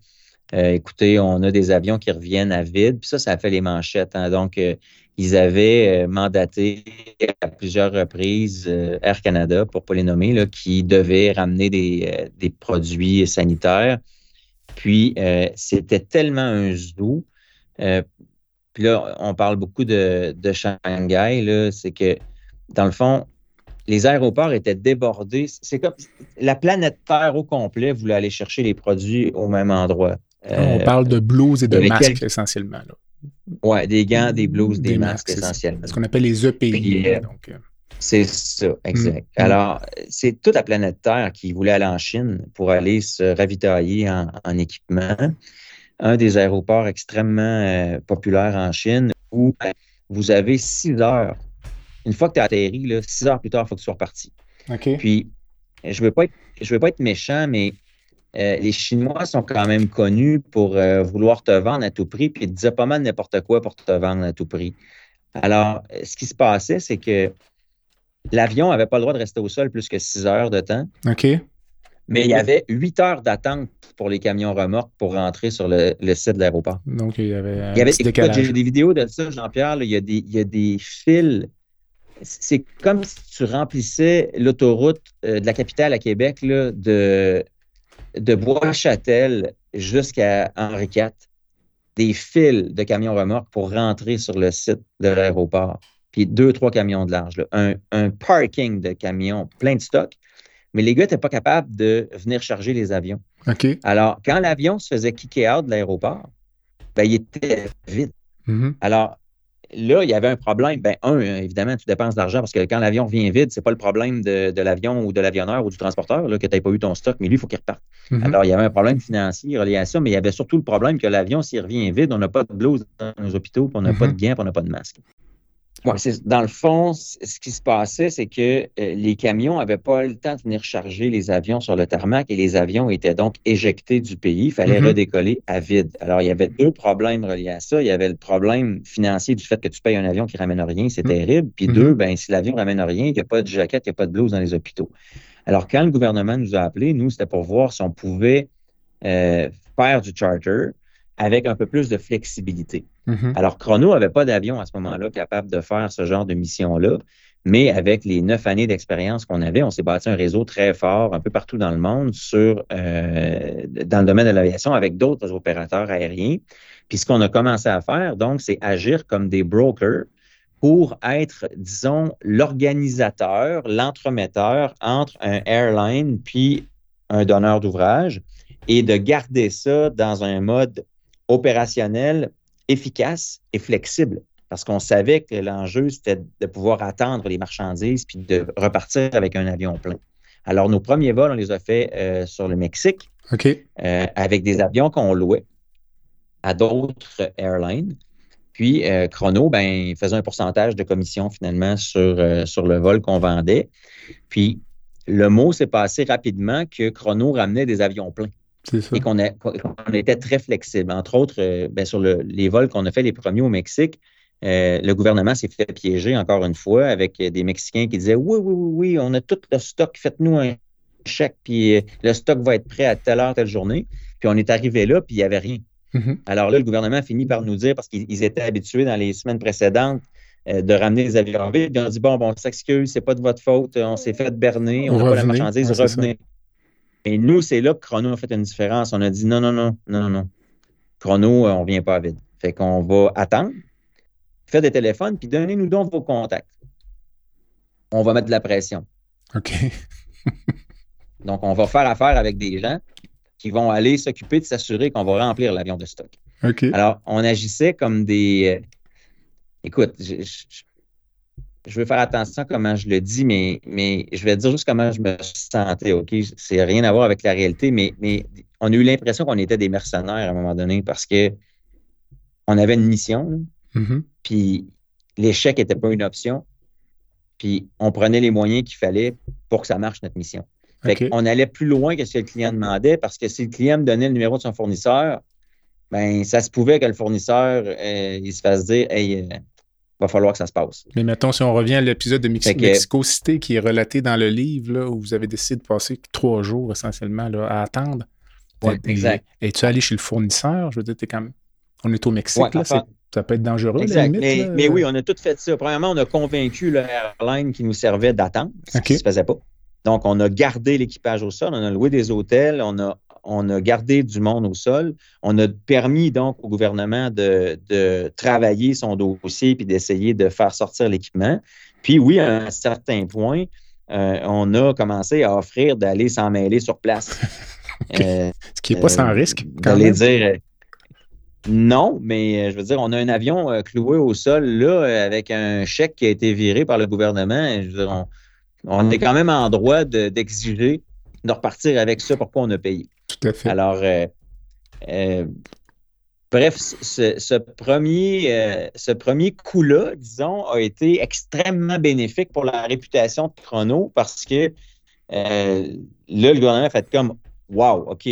écoutez, on a des avions qui reviennent à vide. Puis ça, ça a fait les manchettes. Hein. Donc, ils avaient mandaté à plusieurs reprises Air Canada, pour ne pas les nommer, là, qui devait ramener des, des produits sanitaires. Puis, c'était tellement un zoo puis là, on parle beaucoup de, Shanghai, c'est que, dans le fond, les aéroports étaient débordés. C'est comme la planète Terre au complet voulait aller chercher les produits au même endroit. on euh, parle de blouses et de masques essentiellement. Oui, des gants, des blouses, des, masques, essentiellement. Ce qu'on appelle les EPI. Euh, euh, c'est ça, exact. Mm. Alors, c'est toute la planète Terre qui voulait aller en Chine pour aller se ravitailler en équipement un des aéroports extrêmement euh, populaires en Chine où euh, vous avez six heures. Une fois que tu as atterri, six heures plus tard, il faut que tu sois reparti. Puis, je ne veux, pas être, veux pas être méchant, mais euh, les Chinois sont quand même connus pour vouloir te vendre à tout prix, puis ils te disaient pas mal n'importe quoi pour te vendre à tout prix. Alors, ce qui se passait, c'est que L'avion n'avait pas le droit de rester au sol plus que six heures de temps. OK. Mais il y avait huit heures d'attente pour les camions remorques pour rentrer sur le, site de l'aéroport. Donc, il y avait un il y avait, petit décalage. J'ai des vidéos de ça, Jean-Pierre. Il, y a des, il y a des fils. C'est comme si tu remplissais l'autoroute euh, de la capitale à Québec là, de, de Bois-Châtel jusqu'à Henri IV. Des fils de camions remorques pour rentrer sur le site de l'aéroport. Puis deux, trois camions de large. là. Un, un parking de camions plein de stock mais les gars n'étaient pas capables de venir charger les avions. OK. Alors, quand l'avion se faisait kicker out de l'aéroport, ben, il était vide. Mhm. Alors, là, il y avait un problème. Ben, un, évidemment, tu dépenses de l'argent parce que quand l'avion vient vide, c'est pas le problème de, de l'avion ou de l'avionneur ou du transporteur là, que tu n'as pas eu ton stock, mais lui, il faut qu'il reparte. Mhm. Alors, il y avait un problème financier relié à ça, mais il y avait surtout le problème que l'avion, s'il revient vide, on n'a pas de blouse dans nos hôpitaux, puis on n'a pas de gants, puis on n'a pas de masque. Dans le fond, ce qui se passait, c'est que euh, les camions n'avaient pas le temps de venir charger les avions sur le tarmac et les avions étaient donc éjectés du pays. Il fallait Mhm. redécoller à vide. Alors, il y avait deux problèmes reliés à ça. Il y avait le problème financier du fait que tu payes un avion qui ramène rien, c'est Mhm. terrible. Puis Mhm. deux, ben, si l'avion ramène rien, il n'y a pas de jaquette, il n'y a pas de blouse dans les hôpitaux. Alors, quand le gouvernement nous a appelés, nous, c'était pour voir si on pouvait euh, faire du charter avec un peu plus de flexibilité. Mhm. Alors, Chrono n'avait pas d'avion à ce moment-là capable de faire ce genre de mission-là, mais avec les neuf années d'expérience qu'on avait, on s'est bâti un réseau très fort un peu partout dans le monde sur, euh, dans le domaine de l'aviation avec d'autres opérateurs aériens. Puis ce qu'on a commencé à faire, donc, c'est agir comme des brokers pour être, disons, l'organisateur, l'entremetteur entre un airline puis un donneur d'ouvrage et de garder ça dans un mode opérationnel efficace et flexible. Parce qu'on savait que l'enjeu, c'était de pouvoir attendre les marchandises puis de repartir avec un avion plein. Alors, nos premiers vols, on les a faits euh, sur le Mexique euh, avec des avions qu'on louait à d'autres airlines. Puis, euh, Chrono, ben, faisait un pourcentage de commission finalement sur, euh, sur le vol qu'on vendait. Puis, le mot s'est passé rapidement que Chrono ramenait des avions pleins ça. et qu'on était très flexible. Entre autres, euh, ben, sur le- les vols qu'on a fait les premiers au Mexique, euh, le gouvernement s'est fait piéger encore une fois avec euh, des Mexicains qui disaient Oui, oui, oui, oui, on a tout le stock, faites-nous un chèque, puis le stock va être prêt à telle heure, telle journée. Puis on est arrivé là, puis il n'y avait rien. Mhm. Alors là, le gouvernement a fini par nous dire, parce qu'ils ils étaient habitués dans les semaines précédentes euh, de ramener des avions vides, puis on dit Bon, bon, on s'excuse, c'est pas de votre faute, on s'est fait berner, on n'a pas la marchandise, Ouais, revenez. Et nous, c'est là que Chrono a fait une différence. On a dit non, non, non, non, non. Chrono, euh, on ne vient pas vide. Fait qu'on va attendre, faire des téléphones, puis donnez-nous donc vos contacts. On va mettre de la pression. OK. <laughs> Donc, on va faire affaire avec des gens qui vont aller s'occuper de s'assurer qu'on va remplir l'avion de stock. OK. Alors, on agissait comme des. euh, écoute, je, je- je veux faire attention à comment je le dis, mais, mais je vais dire juste comment je me sentais, OK? C'est rien à voir avec la réalité, mais, mais on a eu l'impression qu'on était des mercenaires à un moment donné parce que on avait une mission, Mhm. puis l'échec n'était pas une option, puis on prenait les moyens qu'il fallait pour que ça marche, notre mission. Fait OK. qu'on allait plus loin que ce que le client demandait parce que si le client me donnait le numéro de son fournisseur, ben ça se pouvait que le fournisseur euh, il se fasse dire Hey, euh, va falloir que ça se passe. Mais mettons, si on revient à l'épisode de que- Mexico City qui est relaté dans le livre, là, où vous avez décidé de passer trois jours essentiellement là, à attendre. Ouais, exact. Es-tu allé chez le fournisseur? Je veux dire, t'es quand même... On est au Mexique, Ouais, là, enfin, ça peut être dangereux, Exact. limite, mais, oui, on a tout fait ça. Premièrement, on a convaincu le airline qui nous servait d'attendre, ce qui ne se faisait pas. Donc, on a gardé l'équipage au sol, on a loué des hôtels, on a, on a gardé du monde au sol. On a permis donc au gouvernement de, de travailler son dossier puis d'essayer de faire sortir l'équipement. Puis oui, à un certain point, euh, on a commencé à offrir d'aller s'en mêler sur place. <laughs> Euh, Ce qui n'est pas sans euh, risque, D'aller dire non, mais je veux dire, on a un avion cloué au sol là, avec un chèque qui a été viré par le gouvernement. Je veux dire, on, on est quand même en droit de- d'exiger de, repartir avec ça pour quoi on a payé? Tout à fait. Alors, euh, euh, bref, ce, ce premier, euh, ce premier coup-là, disons, a été extrêmement bénéfique pour la réputation de Chrono parce que là, le gouvernement a fait comme Wow, OK,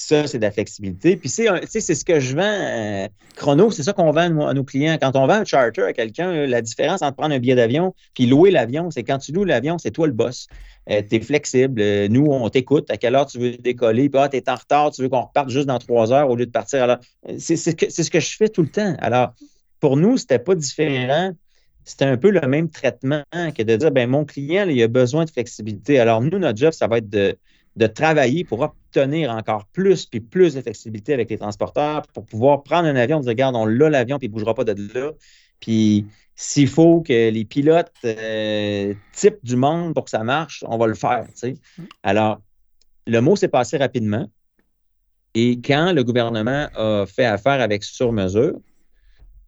ça, c'est de la flexibilité. Puis, c'est ce que je vends. Euh, chrono, c'est ça qu'on vend à nos clients. Quand on vend un charter à quelqu'un, la différence entre prendre un billet d'avion puis louer l'avion, c'est quand tu loues l'avion, c'est toi le boss. Euh, tu es flexible. Euh, nous, on t'écoute. À quelle heure tu veux décoller? Puis, ah, tu es en retard, tu veux qu'on reparte juste dans trois heures au lieu de partir. Alors, c'est ce que je fais tout le temps. Alors, pour nous, c'était pas différent c'était un peu le même traitement que de dire, ben mon client, il a besoin de flexibilité. Alors, nous, notre job, ça va être de, de travailler pour obtenir encore plus puis plus de flexibilité avec les transporteurs pour pouvoir prendre un avion, dire, regarde, on l'a l'avion puis il ne bougera pas de là. Puis s'il faut que les pilotes euh, du monde pour que ça marche, on va le faire. Alors, le mot s'est passé rapidement. Et quand le gouvernement a fait affaire avec sur-mesure,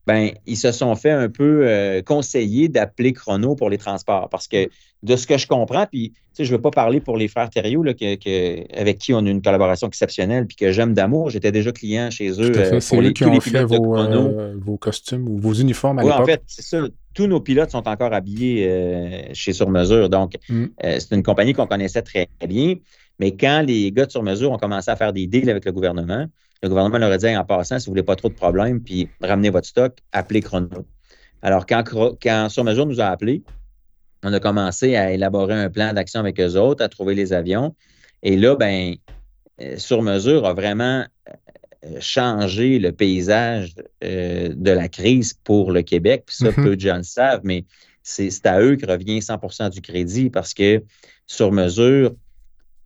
ben, ils se sont fait un peu euh, conseiller d'appeler Chrono pour les transports. Parce que de ce que je comprends, puis je ne veux pas parler pour les frères Thériault, là, avec qui on a une collaboration exceptionnelle, puis que j'aime d'amour. J'étais déjà client chez eux. Euh, c'est eux qui ont fait vos, euh, vos, costumes ou vos uniformes à oui, en fait, c'est ça. Tous nos pilotes sont encore habillés chez Sur Mesure. Donc, mm. c'est une compagnie qu'on connaissait très bien. Mais quand les gars de Sur Mesure ont commencé à faire des deals avec le gouvernement, le gouvernement leur a dit en passant, si vous ne voulez pas trop de problèmes, puis ramenez votre stock, appelez Chrono. Alors, quand, quand Sur Mesure nous a appelés, on a commencé à élaborer un plan d'action avec eux autres, à trouver les avions. Et là, ben, euh, Sur Mesure a vraiment euh, changé le paysage euh, de la crise pour le Québec. Puis ça, mm-hmm. peu de gens le savent, mais c'est à eux que revient 100% du crédit parce que Sur Mesure,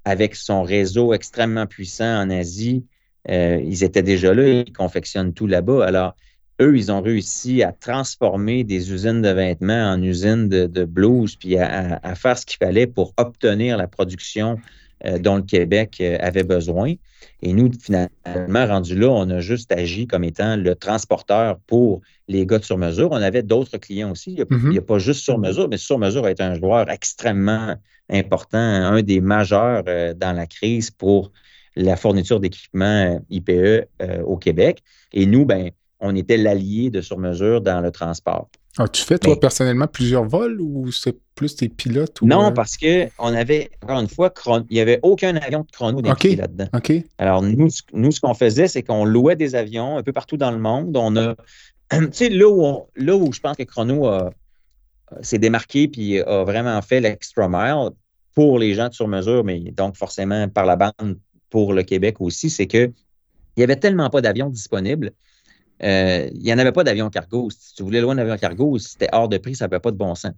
avec son réseau extrêmement puissant en Asie, euh, ils étaient déjà là, ils confectionnent tout là-bas. Alors, eux, ils ont réussi à transformer des usines de vêtements en usines de, de blues, puis à, faire ce qu'il fallait pour obtenir la production euh, dont le Québec euh, avait besoin. Et nous, finalement, rendu là, on a juste agi comme étant le transporteur pour les gars de sur-mesure. On avait d'autres clients aussi. Il n'y a, mm-hmm. a, pas juste sur-mesure, mais sur-mesure a été un joueur extrêmement important, un des majeurs dans la crise pour la fourniture d'équipements euh, IPE euh, au Québec. Et nous, ben, on était l'allié de sur-mesure dans le transport. As-tu fait, toi, personnellement, plusieurs vols ou c'est plus tes pilotes? non, euh? parce qu'on avait, encore une fois, il n'y avait aucun avion de chrono d'inscrit là-dedans. Alors, nous, nous ce qu'on faisait, c'est qu'on louait des avions un peu partout dans le monde. On a, <clears throat> tu sais, là, où là où je pense que Chrono s'est démarqué puis a vraiment fait l'extra mile pour les gens de sur-mesure, mais donc forcément par la bande pour le Québec aussi, c'est qu'il n'y avait tellement pas d'avions disponibles. Euh, il n'y en avait pas d'avions cargo. Si tu voulais loin d'avions cargo, c'était hors de prix, ça n'avait pas de bon sens.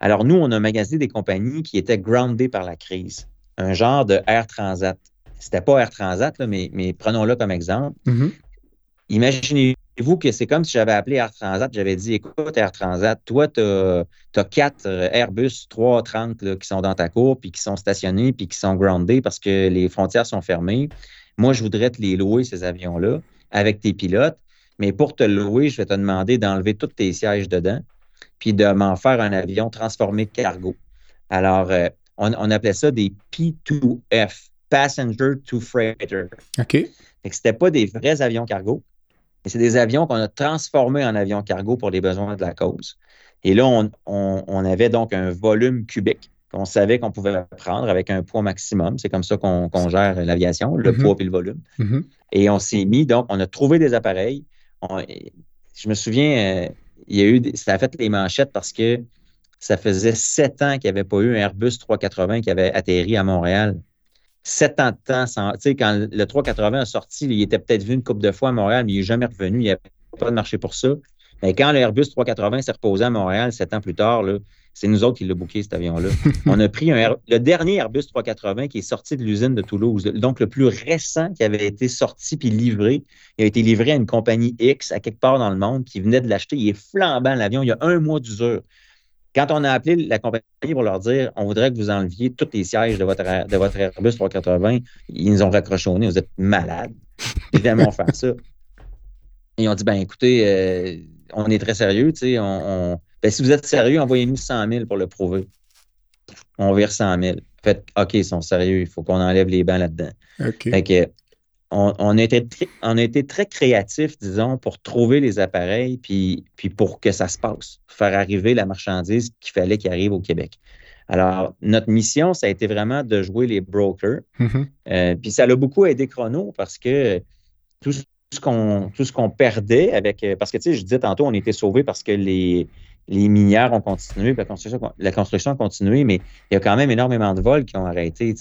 Alors, nous, on a magasiné des compagnies qui étaient groundées par la crise, un genre de Air Transat. C'était pas Air Transat, mais, prenons-le comme exemple. Mm-hmm. Imaginez-vous que c'est comme si j'avais appelé Air Transat, j'avais dit écoute, Air Transat, toi, tu as, quatre euh, Airbus 330 qui sont dans ta cour, puis qui sont stationnés, puis qui sont groundés parce que les frontières sont fermées. Moi, je voudrais te les louer, ces avions-là, avec tes pilotes. Mais pour te louer, je vais te demander d'enlever tous tes sièges dedans, puis de m'en faire un avion transformé cargo. Alors, euh, on, on, appelait ça des P2F, Passenger to Freighter. OK. Ce n'était pas des vrais avions cargo, c'est des avions qu'on a transformés en avions cargo pour les besoins de la cause. Et là, on, avait donc un volume cubique qu'on savait qu'on pouvait prendre avec un poids maximum. C'est comme ça qu'on gère l'aviation, le mm-hmm. poids et le volume. Mm-hmm. Et on s'est mis, donc, on a trouvé des appareils. Je me souviens, euh, il y a eu, ça a fait les manchettes parce que ça faisait sept ans qu'il n'y avait pas eu un Airbus 380 qui avait atterri à Montréal sept ans de temps. tu sais, quand le 380 a sorti, il était peut-être venu une couple de fois à Montréal, mais il n'est jamais revenu. Il n'y a pas de marché pour ça. Mais quand le Airbus 380 s'est reposé à Montréal sept ans plus tard, c'est nous autres qui l'avons booké, cet avion-là. <laughs> On a pris le dernier Airbus 380 qui est sorti de l'usine de Toulouse, donc le plus récent qui avait été sorti puis livré. Il a été livré à une compagnie X à quelque part dans le monde qui venait de l'acheter. Il est flambant, l'avion. Il y a un mois d'usure. Quand on a appelé la compagnie pour leur dire on voudrait que vous enleviez tous les sièges de votre, de votre Airbus 380, ils nous ont raccroché au nez, vous êtes malades. Évidemment, faire ça. Ils ont dit ben écoutez, euh, on est très sérieux, tu sais, on, ben, si vous êtes sérieux, envoyez-nous 100 000 pour le prouver. On vire 100 000. Faites OK, ils sont sérieux, il faut qu'on enlève les bancs là-dedans. OK on, a été, très créatifs, disons, pour trouver les appareils puis, puis pour que ça se passe, faire arriver la marchandise qu'il fallait qu'il arrive au Québec. Alors, notre mission, ça a été vraiment de jouer les brokers. Mhm. Euh, puis ça l'a beaucoup aidé Chrono parce que tout ce qu'on tout ce qu'on perdait avec parce que tu sais je disais tantôt on était sauvés parce que les les minières ont continué, la construction, a continué, mais il y a quand même énormément de vols qui ont arrêté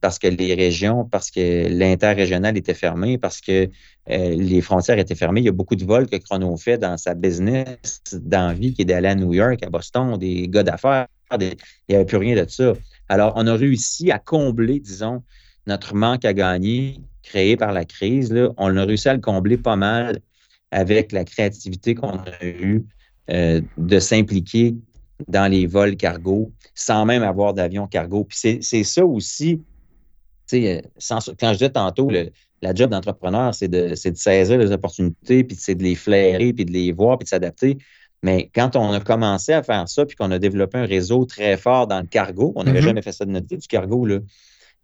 parce que les régions, parce que l'interrégional était fermé, parce que euh, les frontières étaient fermées. Il y a beaucoup de vols que Chrono fait dans sa business d'envie, qui est d'aller à New York, à Boston, des gars d'affaires. il n'y avait plus rien de ça. Alors, on a réussi à combler, disons, notre manque à gagner créé par la crise. Là. On a réussi à le combler pas mal avec la créativité qu'on a eue euh, de s'impliquer dans les vols cargo sans même avoir d'avion cargo. Puis c'est- ça aussi, tu sais, euh, sans- quand je disais tantôt, le- la job d'entrepreneur, c'est de, de saisir les opportunités, puis c'est de les flairer, puis de les voir, puis de s'adapter. Mais quand on a commencé à faire ça, puis qu'on a développé un réseau très fort dans le cargo, on n'avait Mhm. jamais fait ça de notre vie, du cargo, là.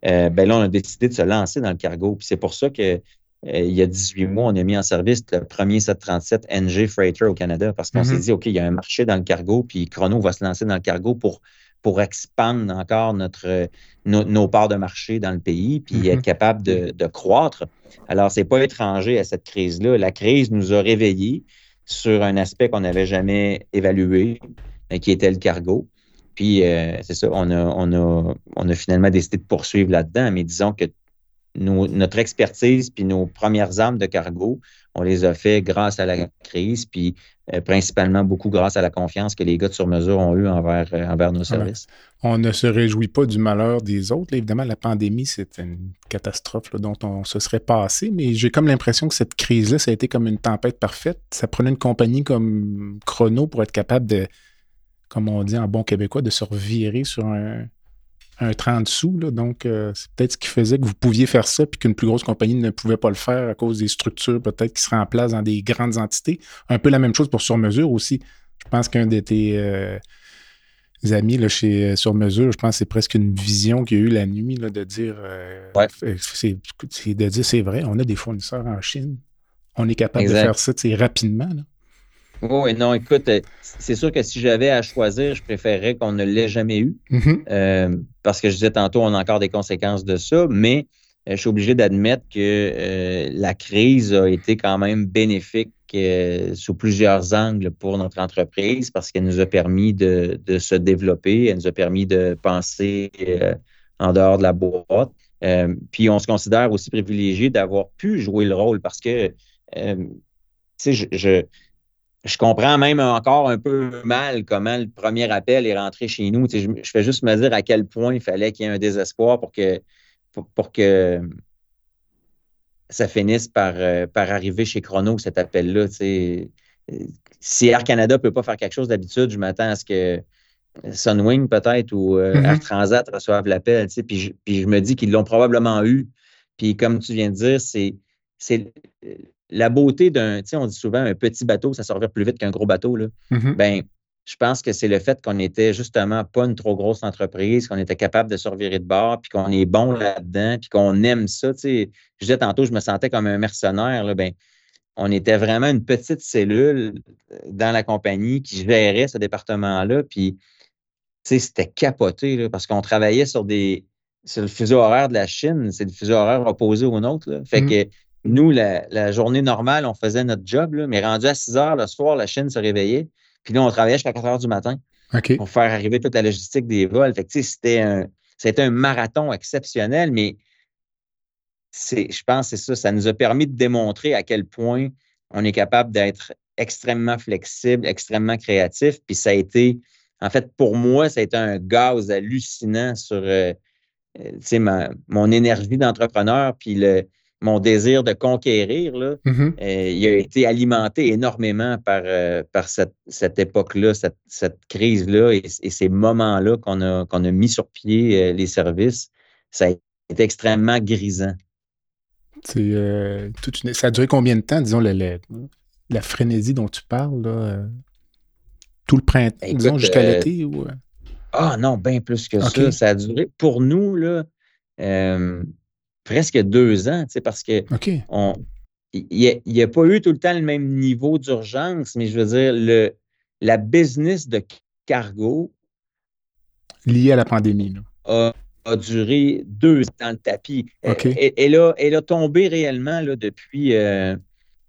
Euh, ben là, on a décidé de se lancer dans le cargo. Puis c'est pour ça que il y a 18 mois, on a mis en service le premier 737 NG Freighter au Canada parce qu'on s'est dit, OK, il y a un marché dans le cargo, puis Chrono va se lancer dans le cargo pour, pour expandre encore notre, euh, nos, parts de marché dans le pays, puis Mhm. être capable de, de croître. Alors, c'est pas étranger à cette crise-là. La crise nous a réveillés sur un aspect qu'on n'avait jamais évalué, euh, qui était le cargo. Puis, euh, c'est ça, on a, on, a, on a finalement décidé de poursuivre là-dedans, mais disons que nos- notre expertise puis nos premières armes de cargo, on les a fait grâce à la crise, puis euh, principalement beaucoup grâce à la confiance que les gars de sur mesure ont eu envers, euh, envers nos services. On ne se réjouit pas du malheur des autres. Là, évidemment, la pandémie, c'est une catastrophe là, dont on se serait passé, mais j'ai comme l'impression que cette crise-là, ça a été comme une tempête parfaite. Ça prenait une compagnie comme Chrono pour être capable de, comme on dit en bon québécois, de se revirer sur un, un 30 sous. là. Donc, euh, c'est peut-être ce qui faisait que vous pouviez faire ça, puis qu'une plus grosse compagnie ne pouvait pas le faire à cause des structures peut-être qui seraient en place dans des grandes entités. Un peu la même chose pour Sur Mesure aussi. Je pense qu'un de tes euh, amis là, chez euh, Sur Mesure, je pense que c'est presque une vision qu'il y a eu la nuit là, de dire euh, Ouais. c'est de dire c'est vrai, on a des fournisseurs en Chine. On est capable Exact. de faire ça rapidement. là. Oui, non, écoute, euh, c'est sûr que si j'avais à choisir, je préférerais qu'on ne l'ait jamais eu. Mhm. Euh, parce que je disais tantôt, on a encore des conséquences de ça, mais euh, je suis obligé d'admettre que euh, la crise a été quand même bénéfique euh, sous plusieurs angles pour notre entreprise parce qu'elle nous a permis de, de se développer, elle nous a permis de penser en dehors de la boîte. Puis on se considère aussi privilégié d'avoir pu jouer le rôle parce que, tu sais, je, je, je comprends même encore un peu mal comment le premier appel est rentré chez nous. Tu sais, je, je fais juste me dire à quel point il fallait qu'il y ait un désespoir pour que, pour, pour que ça finisse par, euh, par arriver chez Chrono, cet appel-là. tu sais. Si Air Canada ne peut pas faire quelque chose d'habitude, je m'attends à ce que Sunwing peut-être ou euh, Mhm. Air Transat reçoivent l'appel. tu sais. Puis, je, puis je me dis qu'ils l'ont probablement eu. Puis comme tu viens de dire, c'est c'est la beauté d'un, tu sais, on dit souvent un petit bateau, ça servir plus vite qu'un gros bateau. Là. Mhm. Ben, je pense que c'est le fait qu'on était justement pas une trop grosse entreprise, qu'on était capable de se revirer de bord, puis qu'on est bon là-dedans, puis qu'on aime ça. Tu sais, je disais tantôt, je me sentais comme un mercenaire. Là, ben, on était vraiment une petite cellule euh, dans la compagnie qui gérait ce département-là, puis tu sais, c'était capoté là, parce qu'on travaillait sur des sur le fuseau horaire de la Chine, c'est le fuseau horaire opposé au nôtre. Là. Fait Mhm. que nous, la, la journée normale, on faisait notre job, là, mais rendu à 6 heures le soir, la Chine se réveillait. Puis là, on travaillait jusqu'à 4 heures du matin pour faire arriver toute la logistique des vols. Fait que, c'était un, c'était un marathon exceptionnel, mais c'est, je pense que c'est ça. Ça nous a permis de démontrer à quel point on est capable d'être extrêmement flexible, extrêmement créatif. Puis ça a été, en fait, pour moi, ça a été un gaz hallucinant sur euh, euh, ma- mon énergie d'entrepreneur, puis le, mon désir de conquérir. Là, Mhm. euh, il a été alimenté énormément par, euh, par cette, cette époque-là, cette, cette crise-là et, et ces moments-là qu'on a, qu'on a mis sur pied euh, les services. Ça a été extrêmement grisant. C'est, toute une- Ça a duré combien de temps, disons, le- le- la frénésie dont tu parles, là, tout le printemps, disons, jusqu'à l'été? Ou... Ah non, bien plus que ça. Ça a duré pour nous là, presque deux ans, tu sais, parce que on, il n'y a, pas eu tout le temps le même niveau d'urgence, mais je veux dire, le, la business de cargo Lié à la pandémie. A, duré deux ans dans le tapis. Elle, a, tombé réellement là, depuis, euh,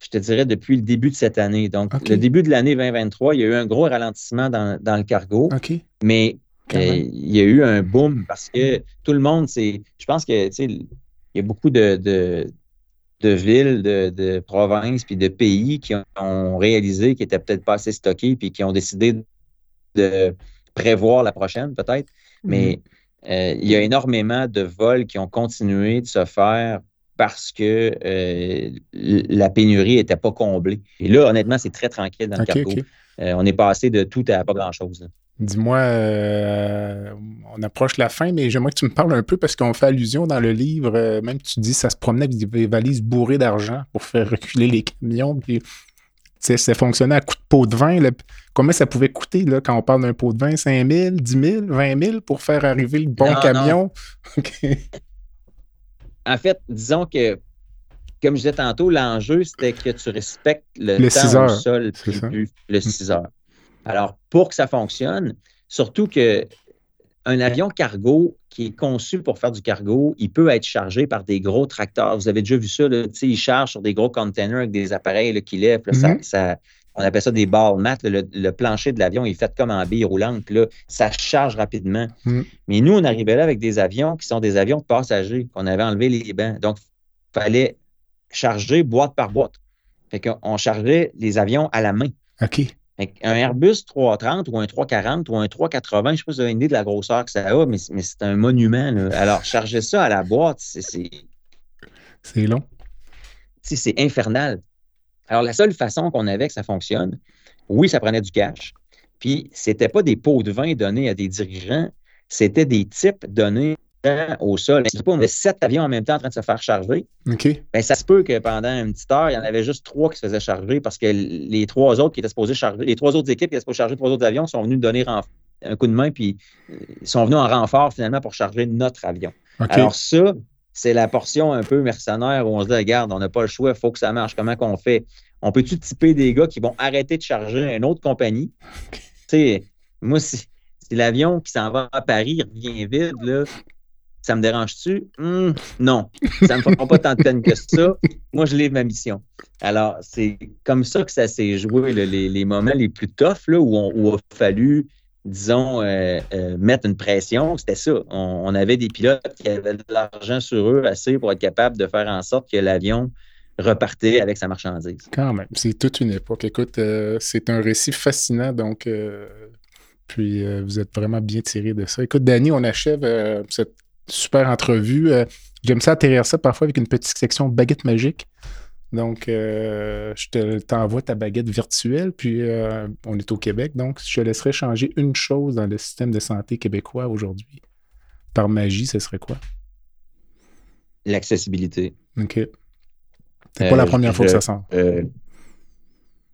je te dirais, depuis le début de cette année. Donc, le début de l'année 2023, il y a eu un gros ralentissement dans, le cargo. Mais euh, il y a eu un boom parce que tout le monde, c'est. Je pense que il y a beaucoup de, de, villes, de, provinces puis de pays qui ont, réalisé qu'ils n'étaient peut-être pas assez stockés puis qui ont décidé de prévoir la prochaine, peut-être. Mais mhm. euh, il y a énormément de vols qui ont continué de se faire parce que euh, la pénurie n'était pas comblée. Et là, honnêtement, c'est très tranquille dans le cargo. on est passé de tout à pas grand-chose. Dis-moi, euh, on approche la fin, mais j'aimerais que tu me parles un peu parce qu'on fait allusion dans le livre, euh, même tu dis ça se promenait avec des valises bourrées d'argent pour faire reculer les camions. Puis, ça fonctionnait à coup de pot de vin. Combien ça pouvait coûter là, quand on parle d'un pot de vin? 5 000, 10 000, 20 000 pour faire arriver le bon camion? <laughs> En fait, disons que, comme je disais tantôt, l'enjeu, c'était que tu respectes le, temps au sol le 6 heures. Alors, pour que ça fonctionne, surtout que un avion cargo qui est conçu pour faire du cargo, il peut être chargé par des gros tracteurs. Vous avez déjà vu ça, là, il charge sur des gros containers avec des appareils qui lèvent. Mm-hmm. on appelle ça des ball mats. Le, plancher de l'avion est fait comme en bille roulante. Là, ça charge rapidement. Mm. Mais nous, on arrivait là avec des avions qui sont des avions de passagers, qu'on avait enlevé les bancs. Donc, il fallait charger boîte par boîte. Fait qu'on chargeait les avions à la main. OK. Un Airbus 330 ou un 340 ou un 380, je ne sais pas si vous avez une idée de la grosseur que ça a, mais, c'est un monument. Alors, charger ça à la boîte, c'est. C'est long. C'est infernal. Alors, la seule façon qu'on avait que ça fonctionne, oui, ça prenait du cash. Puis, ce n'était pas des pots de vin donnés à des dirigeants, c'était des types donnés au sol. Si on avait sept avions en même temps en train de se faire charger, ben, ça se peut que pendant une petite heure, il y en avait juste trois qui se faisaient charger parce que les trois autres qui étaient supposés charger, les trois autres équipes qui étaient supposées charger trois autres avions sont venus donner un coup de main puis ils euh, sont venus en renfort finalement pour charger notre avion. Alors ça, c'est la portion un peu mercenaire où on se dit, regarde, on n'a pas le choix, il faut que ça marche. Comment qu'on fait? On peut-tu typer des gars qui vont arrêter de charger une autre compagnie? Tu sais, moi, si, l'avion qui s'en va à Paris revient vide, là, ça me dérange-tu? Hmm, non, ça ne me fera pas tant de peine que ça. Moi, je livre ma mission. Alors, c'est comme ça que ça s'est joué, les, moments les plus toughs, là, où, il a fallu, disons, euh, euh, mettre une pression. C'était ça. On, avait des pilotes qui avaient de l'argent sur eux assez pour être capables de faire en sorte que l'avion repartait avec sa marchandise. Quand même, c'est toute une époque. Écoute, euh, c'est un récit fascinant, donc puis vous êtes vraiment bien tiré de ça. Écoute, Danny, on achève cette super entrevue. Euh, j'aime ça atterrir ça parfois avec une petite section baguette magique. Donc, euh, je te t'envoie ta baguette virtuelle, puis euh, on est au Québec, donc je te laisserai changer une chose dans le système de santé québécois aujourd'hui. Par magie, ce serait quoi? L'accessibilité. OK. C'est pas la première fois que ça sent.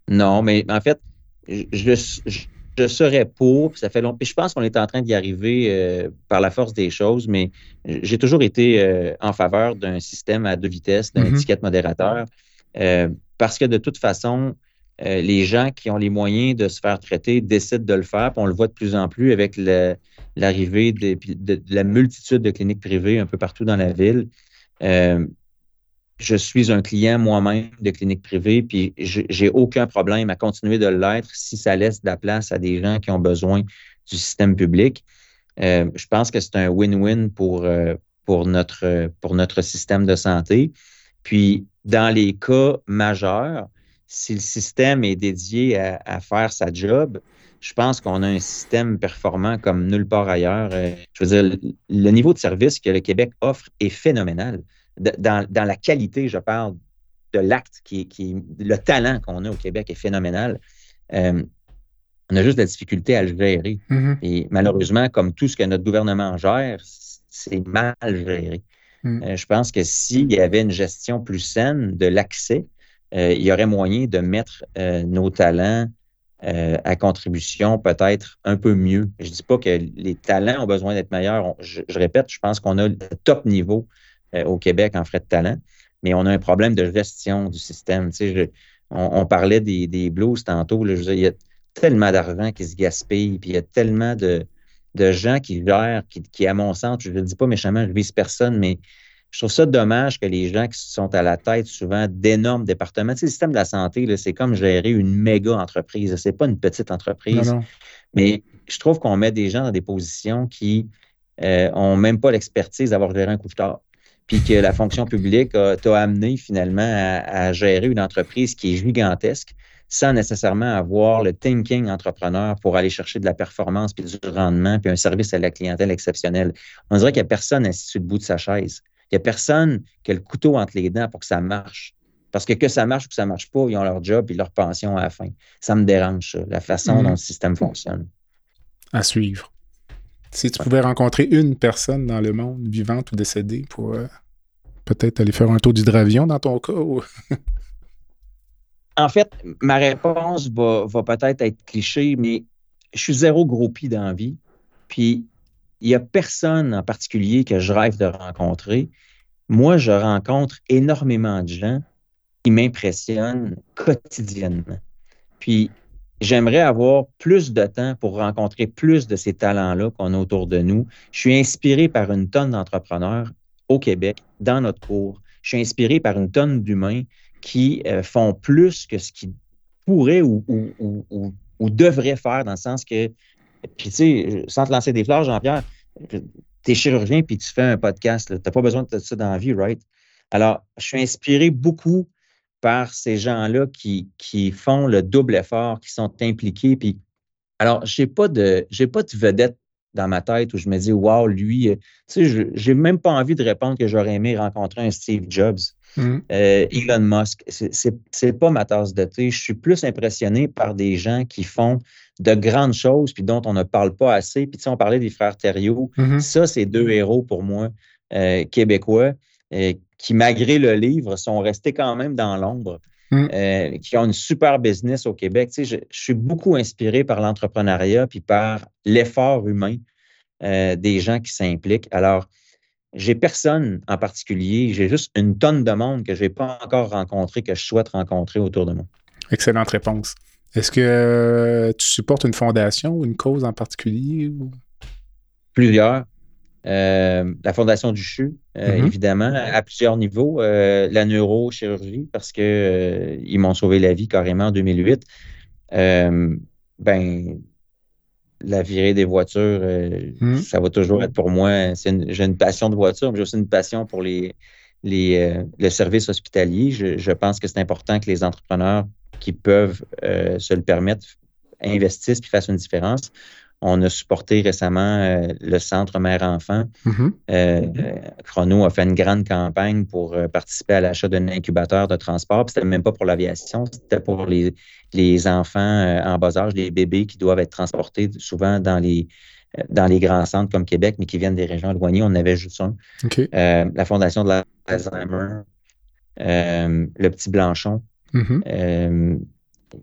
non, mais en fait, je, je serais pour, ça fait longtemps. je pense qu'on est en train d'y arriver euh, par la force des choses, mais j'ai toujours été euh, en faveur d'un système à deux vitesses, d'un mm-hmm. modérateur, euh, parce que de toute façon, les gens qui ont les moyens de se faire traiter décident de le faire. on le voit de plus en plus avec l'arrivée de, la multitude de cliniques privées un peu partout dans la ville je suis un client moi-même de clinique privée, puis j'ai aucun problème à continuer de l'être si ça laisse de la place à des gens qui ont besoin du système public. Euh, je pense que c'est un win-win pour, euh, pour, notre, pour notre système de santé. Puis, dans les cas majeurs, si le système est dédié à, faire sa job, je pense qu'on a un système performant comme nulle part ailleurs. Euh, je veux dire, le niveau de service que le Québec offre est phénoménal dans, la qualité, je parle, de l'acte, qui, qui, le talent qu'on a au Québec est phénoménal. Euh, on a juste la difficulté à le gérer. Mm-hmm. Et malheureusement, comme tout ce que notre gouvernement gère, c'est mal géré. Mm. Euh, je pense que s'il y avait une gestion plus saine de l'accès, euh, il y aurait moyen de mettre nos talents à contribution peut-être un peu mieux. Je ne dis pas que les talents ont besoin d'être meilleurs. je, répète, je pense qu'on a le top niveau euh, au Québec en frais de talent, mais on a un problème de gestion du système. on, parlait des, des blues tantôt. il y a tellement d'argent qui se gaspille, puis il y a tellement de, de gens qui gèrent, qui, à mon sens, je ne le dis pas méchamment, je vise personne, mais je trouve ça dommage que les gens qui sont à la tête souvent d'énormes départements, tu sais, le système de la santé, c'est comme gérer une méga entreprise. C'est pas une petite entreprise. Mais je trouve qu'on met des gens dans des positions qui n'ont euh, même pas l'expertise d'avoir géré un coup de tard. Puis que la fonction publique t'a amené finalement à, gérer une entreprise qui est gigantesque sans nécessairement avoir le thinking entrepreneur pour aller chercher de la performance, puis du rendement, puis un service à la clientèle exceptionnel. On dirait qu'il n'y a personne assis sur le bout de sa chaise. Il n'y a personne qui a le couteau entre les dents pour que ça marche. Parce que que ça marche ou que ça ne marche pas, ils ont leur job et leur pension à la fin. Ça me dérange, la façon mhm. dont le système fonctionne. À suivre. Si tu pouvais rencontrer une personne dans le monde, vivante ou décédée, pour euh, peut-être aller faire un tour d'hydravion dans ton cas? <laughs> En fait, ma réponse va, peut-être être cliché, mais je suis zéro groupie dans la vie. Puis, il n'y a personne en particulier que je rêve de rencontrer. Moi, je rencontre énormément de gens qui m'impressionnent quotidiennement. Puis, j'aimerais avoir plus de temps pour rencontrer plus de ces talents-là qu'on a autour de nous. Je suis inspiré par une tonne d'entrepreneurs au Québec, dans notre cours. Je suis inspiré par une tonne d'humains qui euh, font plus que ce qu'ils pourraient ou, devraient faire, dans le sens que, puis tu sais, sans te lancer des fleurs, Jean-Pierre, tu es chirurgien puis tu fais un podcast. Tu n'as pas besoin de ça dans la vie, right? Alors, je suis inspiré beaucoup par ces gens-là qui, qui font le double effort, qui sont impliqués. Puis, alors, je n'ai pas, de, pas de vedette dans ma tête où je me dis, wow, lui, euh, tu sais, je n'ai même pas envie de répondre que j'aurais aimé rencontrer un Steve Jobs. Mm. Euh, Elon Musk, c'est pas ma tasse de thé. Je suis plus impressionné par des gens qui font de grandes choses puis dont on ne parle pas assez. Puis, tu sais, on parlait des frères Thériault. Mm-hmm. Ça, c'est deux héros pour moi, euh, québécois, euh, qui, malgré le livre, sont restés quand même dans l'ombre. Mm. qui ont une super business au Québec. Tu sais, je, je suis beaucoup inspiré par l'entrepreneuriat puis par l'effort humain des gens qui s'impliquent. Alors, j'ai personne en particulier. J'ai juste une tonne de monde que je n'ai pas encore rencontré, que je souhaite rencontrer autour de moi. Excellente réponse. Est-ce que euh, tu supportes une fondation ou une cause en particulier? Plusieurs. Euh, la Fondation du CHU, euh, mm-hmm. évidemment, à plusieurs niveaux. la neurochirurgie, parce qu'ils m'ont sauvé la vie carrément en 2008. ben, la virée des voitures, euh, hmm. ça va toujours être pour moi. J'ai une passion de voiture, mais j'ai aussi une passion pour les, les, euh, le service hospitalier. Je, pense que c'est important que les entrepreneurs qui peuvent euh, se le permettre investissent et fassent une différence. On a supporté récemment euh, le centre mère-enfant. Mm-hmm. Euh, Chrono a fait une grande campagne pour euh, participer à l'achat d'un incubateur de transport. Ce n'était même pas pour l'aviation, c'était pour les, les enfants en bas âge, les bébés qui doivent être transportés souvent dans les, dans les grands centres comme Québec, mais qui viennent des régions éloignées. On en avait juste un. la Fondation de l'Alzheimer, le Petit Blanchon. Mm-hmm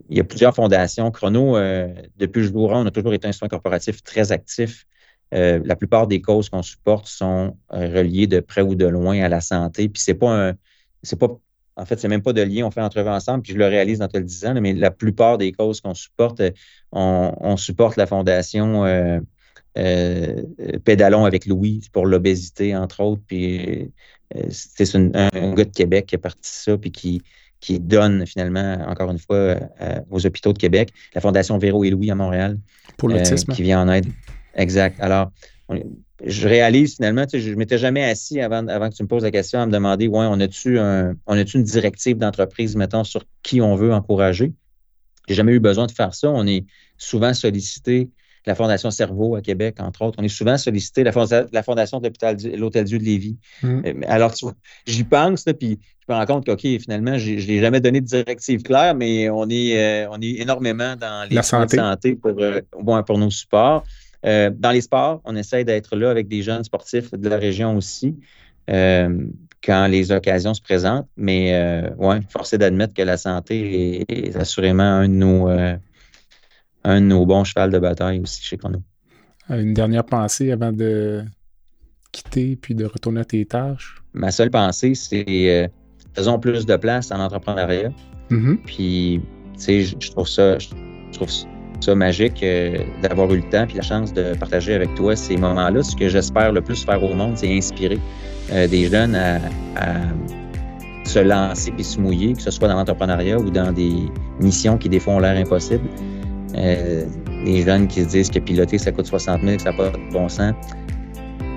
il y a plusieurs fondations. Chrono, euh, depuis le jour 1, on a toujours été un soin corporatif très actif. Euh, la plupart des causes qu'on supporte sont euh, reliées de près ou de loin à la santé. Puis c'est pas un. C'est pas. En fait, c'est même pas de lien, on fait entrevue ensemble, puis je le réalise dans te le disant, mais la plupart des causes qu'on supporte, on, supporte la fondation Pédalon avec Louis pour l'obésité, entre autres. Puis c'est un, un, gars de Québec qui a parti ça, puis qui, qui donne finalement, encore une fois, euh, aux hôpitaux de Québec, la Fondation Véro et Louis à Montréal. Pour l'autisme. Euh, qui vient en aide. Exact. Alors, je réalise finalement, tu sais, je ne m'étais jamais assis avant, avant que tu me poses la question à me demander, ouais, on a-tu un, on a une directive d'entreprise, mettons, sur qui on veut encourager? J'ai jamais eu besoin de faire ça. On est souvent sollicité la Fondation Cerveau à Québec, entre autres. On est souvent sollicité, la, la Fondation de l'Hôtel Dieu de Lévis. Mm. Euh, alors, j'y pense, puis je me rends compte qu'OK, finalement, je n'ai jamais donné de directive claire, mais on est, euh, on est énormément dans les santé. de santé pour, euh, pour nos supports. dans les sports, on essaie d'être là avec des jeunes sportifs de la région aussi. quand les occasions se présentent. Mais ouais, force est d'admettre que la santé est, assurément un de nos, un de nos bons chevals de bataille aussi chez Chrono. Euh, une dernière pensée avant de quitter puis de retourner à tes tâches? Ma seule pensée, c'est euh, faisons plus de place en entrepreneuriat. Mm-hmm. Puis, tu sais, je, trouve ça, je, trouve ça magique euh, d'avoir eu le temps et la chance de partager avec toi ces moments-là. Ce que j'espère le plus faire au monde, c'est inspirer euh, des jeunes à, se lancer et se mouiller, que ce soit dans l'entrepreneuriat ou dans des missions qui des fois ont l'air impossibles. Euh, les jeunes qui se disent que piloter, ça coûte 60 000, que ça n'a pas de bon sens.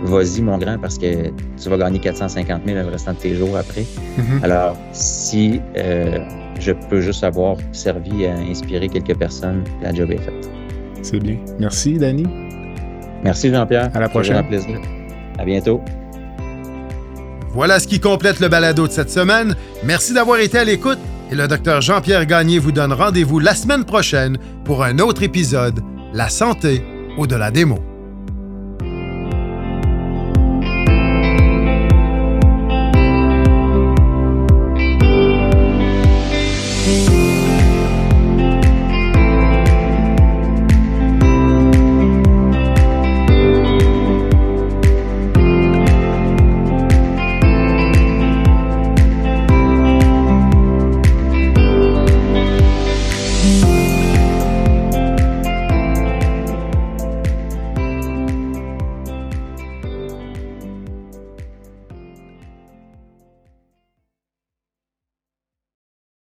Vas-y, mon grand, parce que tu vas gagner 450 000 le restant de tes jours après. Mm-hmm. Alors, si euh, je peux juste avoir servi à inspirer quelques personnes, la job est faite. C'est bien. Merci, Danny. Merci, Jean-Pierre. À la prochaine. Un plaisir. À bientôt. Voilà ce qui complète le balado de cette semaine. Merci d'avoir été à l'écoute et le docteur Jean-Pierre Gagné vous donne rendez-vous la semaine prochaine pour un autre épisode La santé au-delà des mots.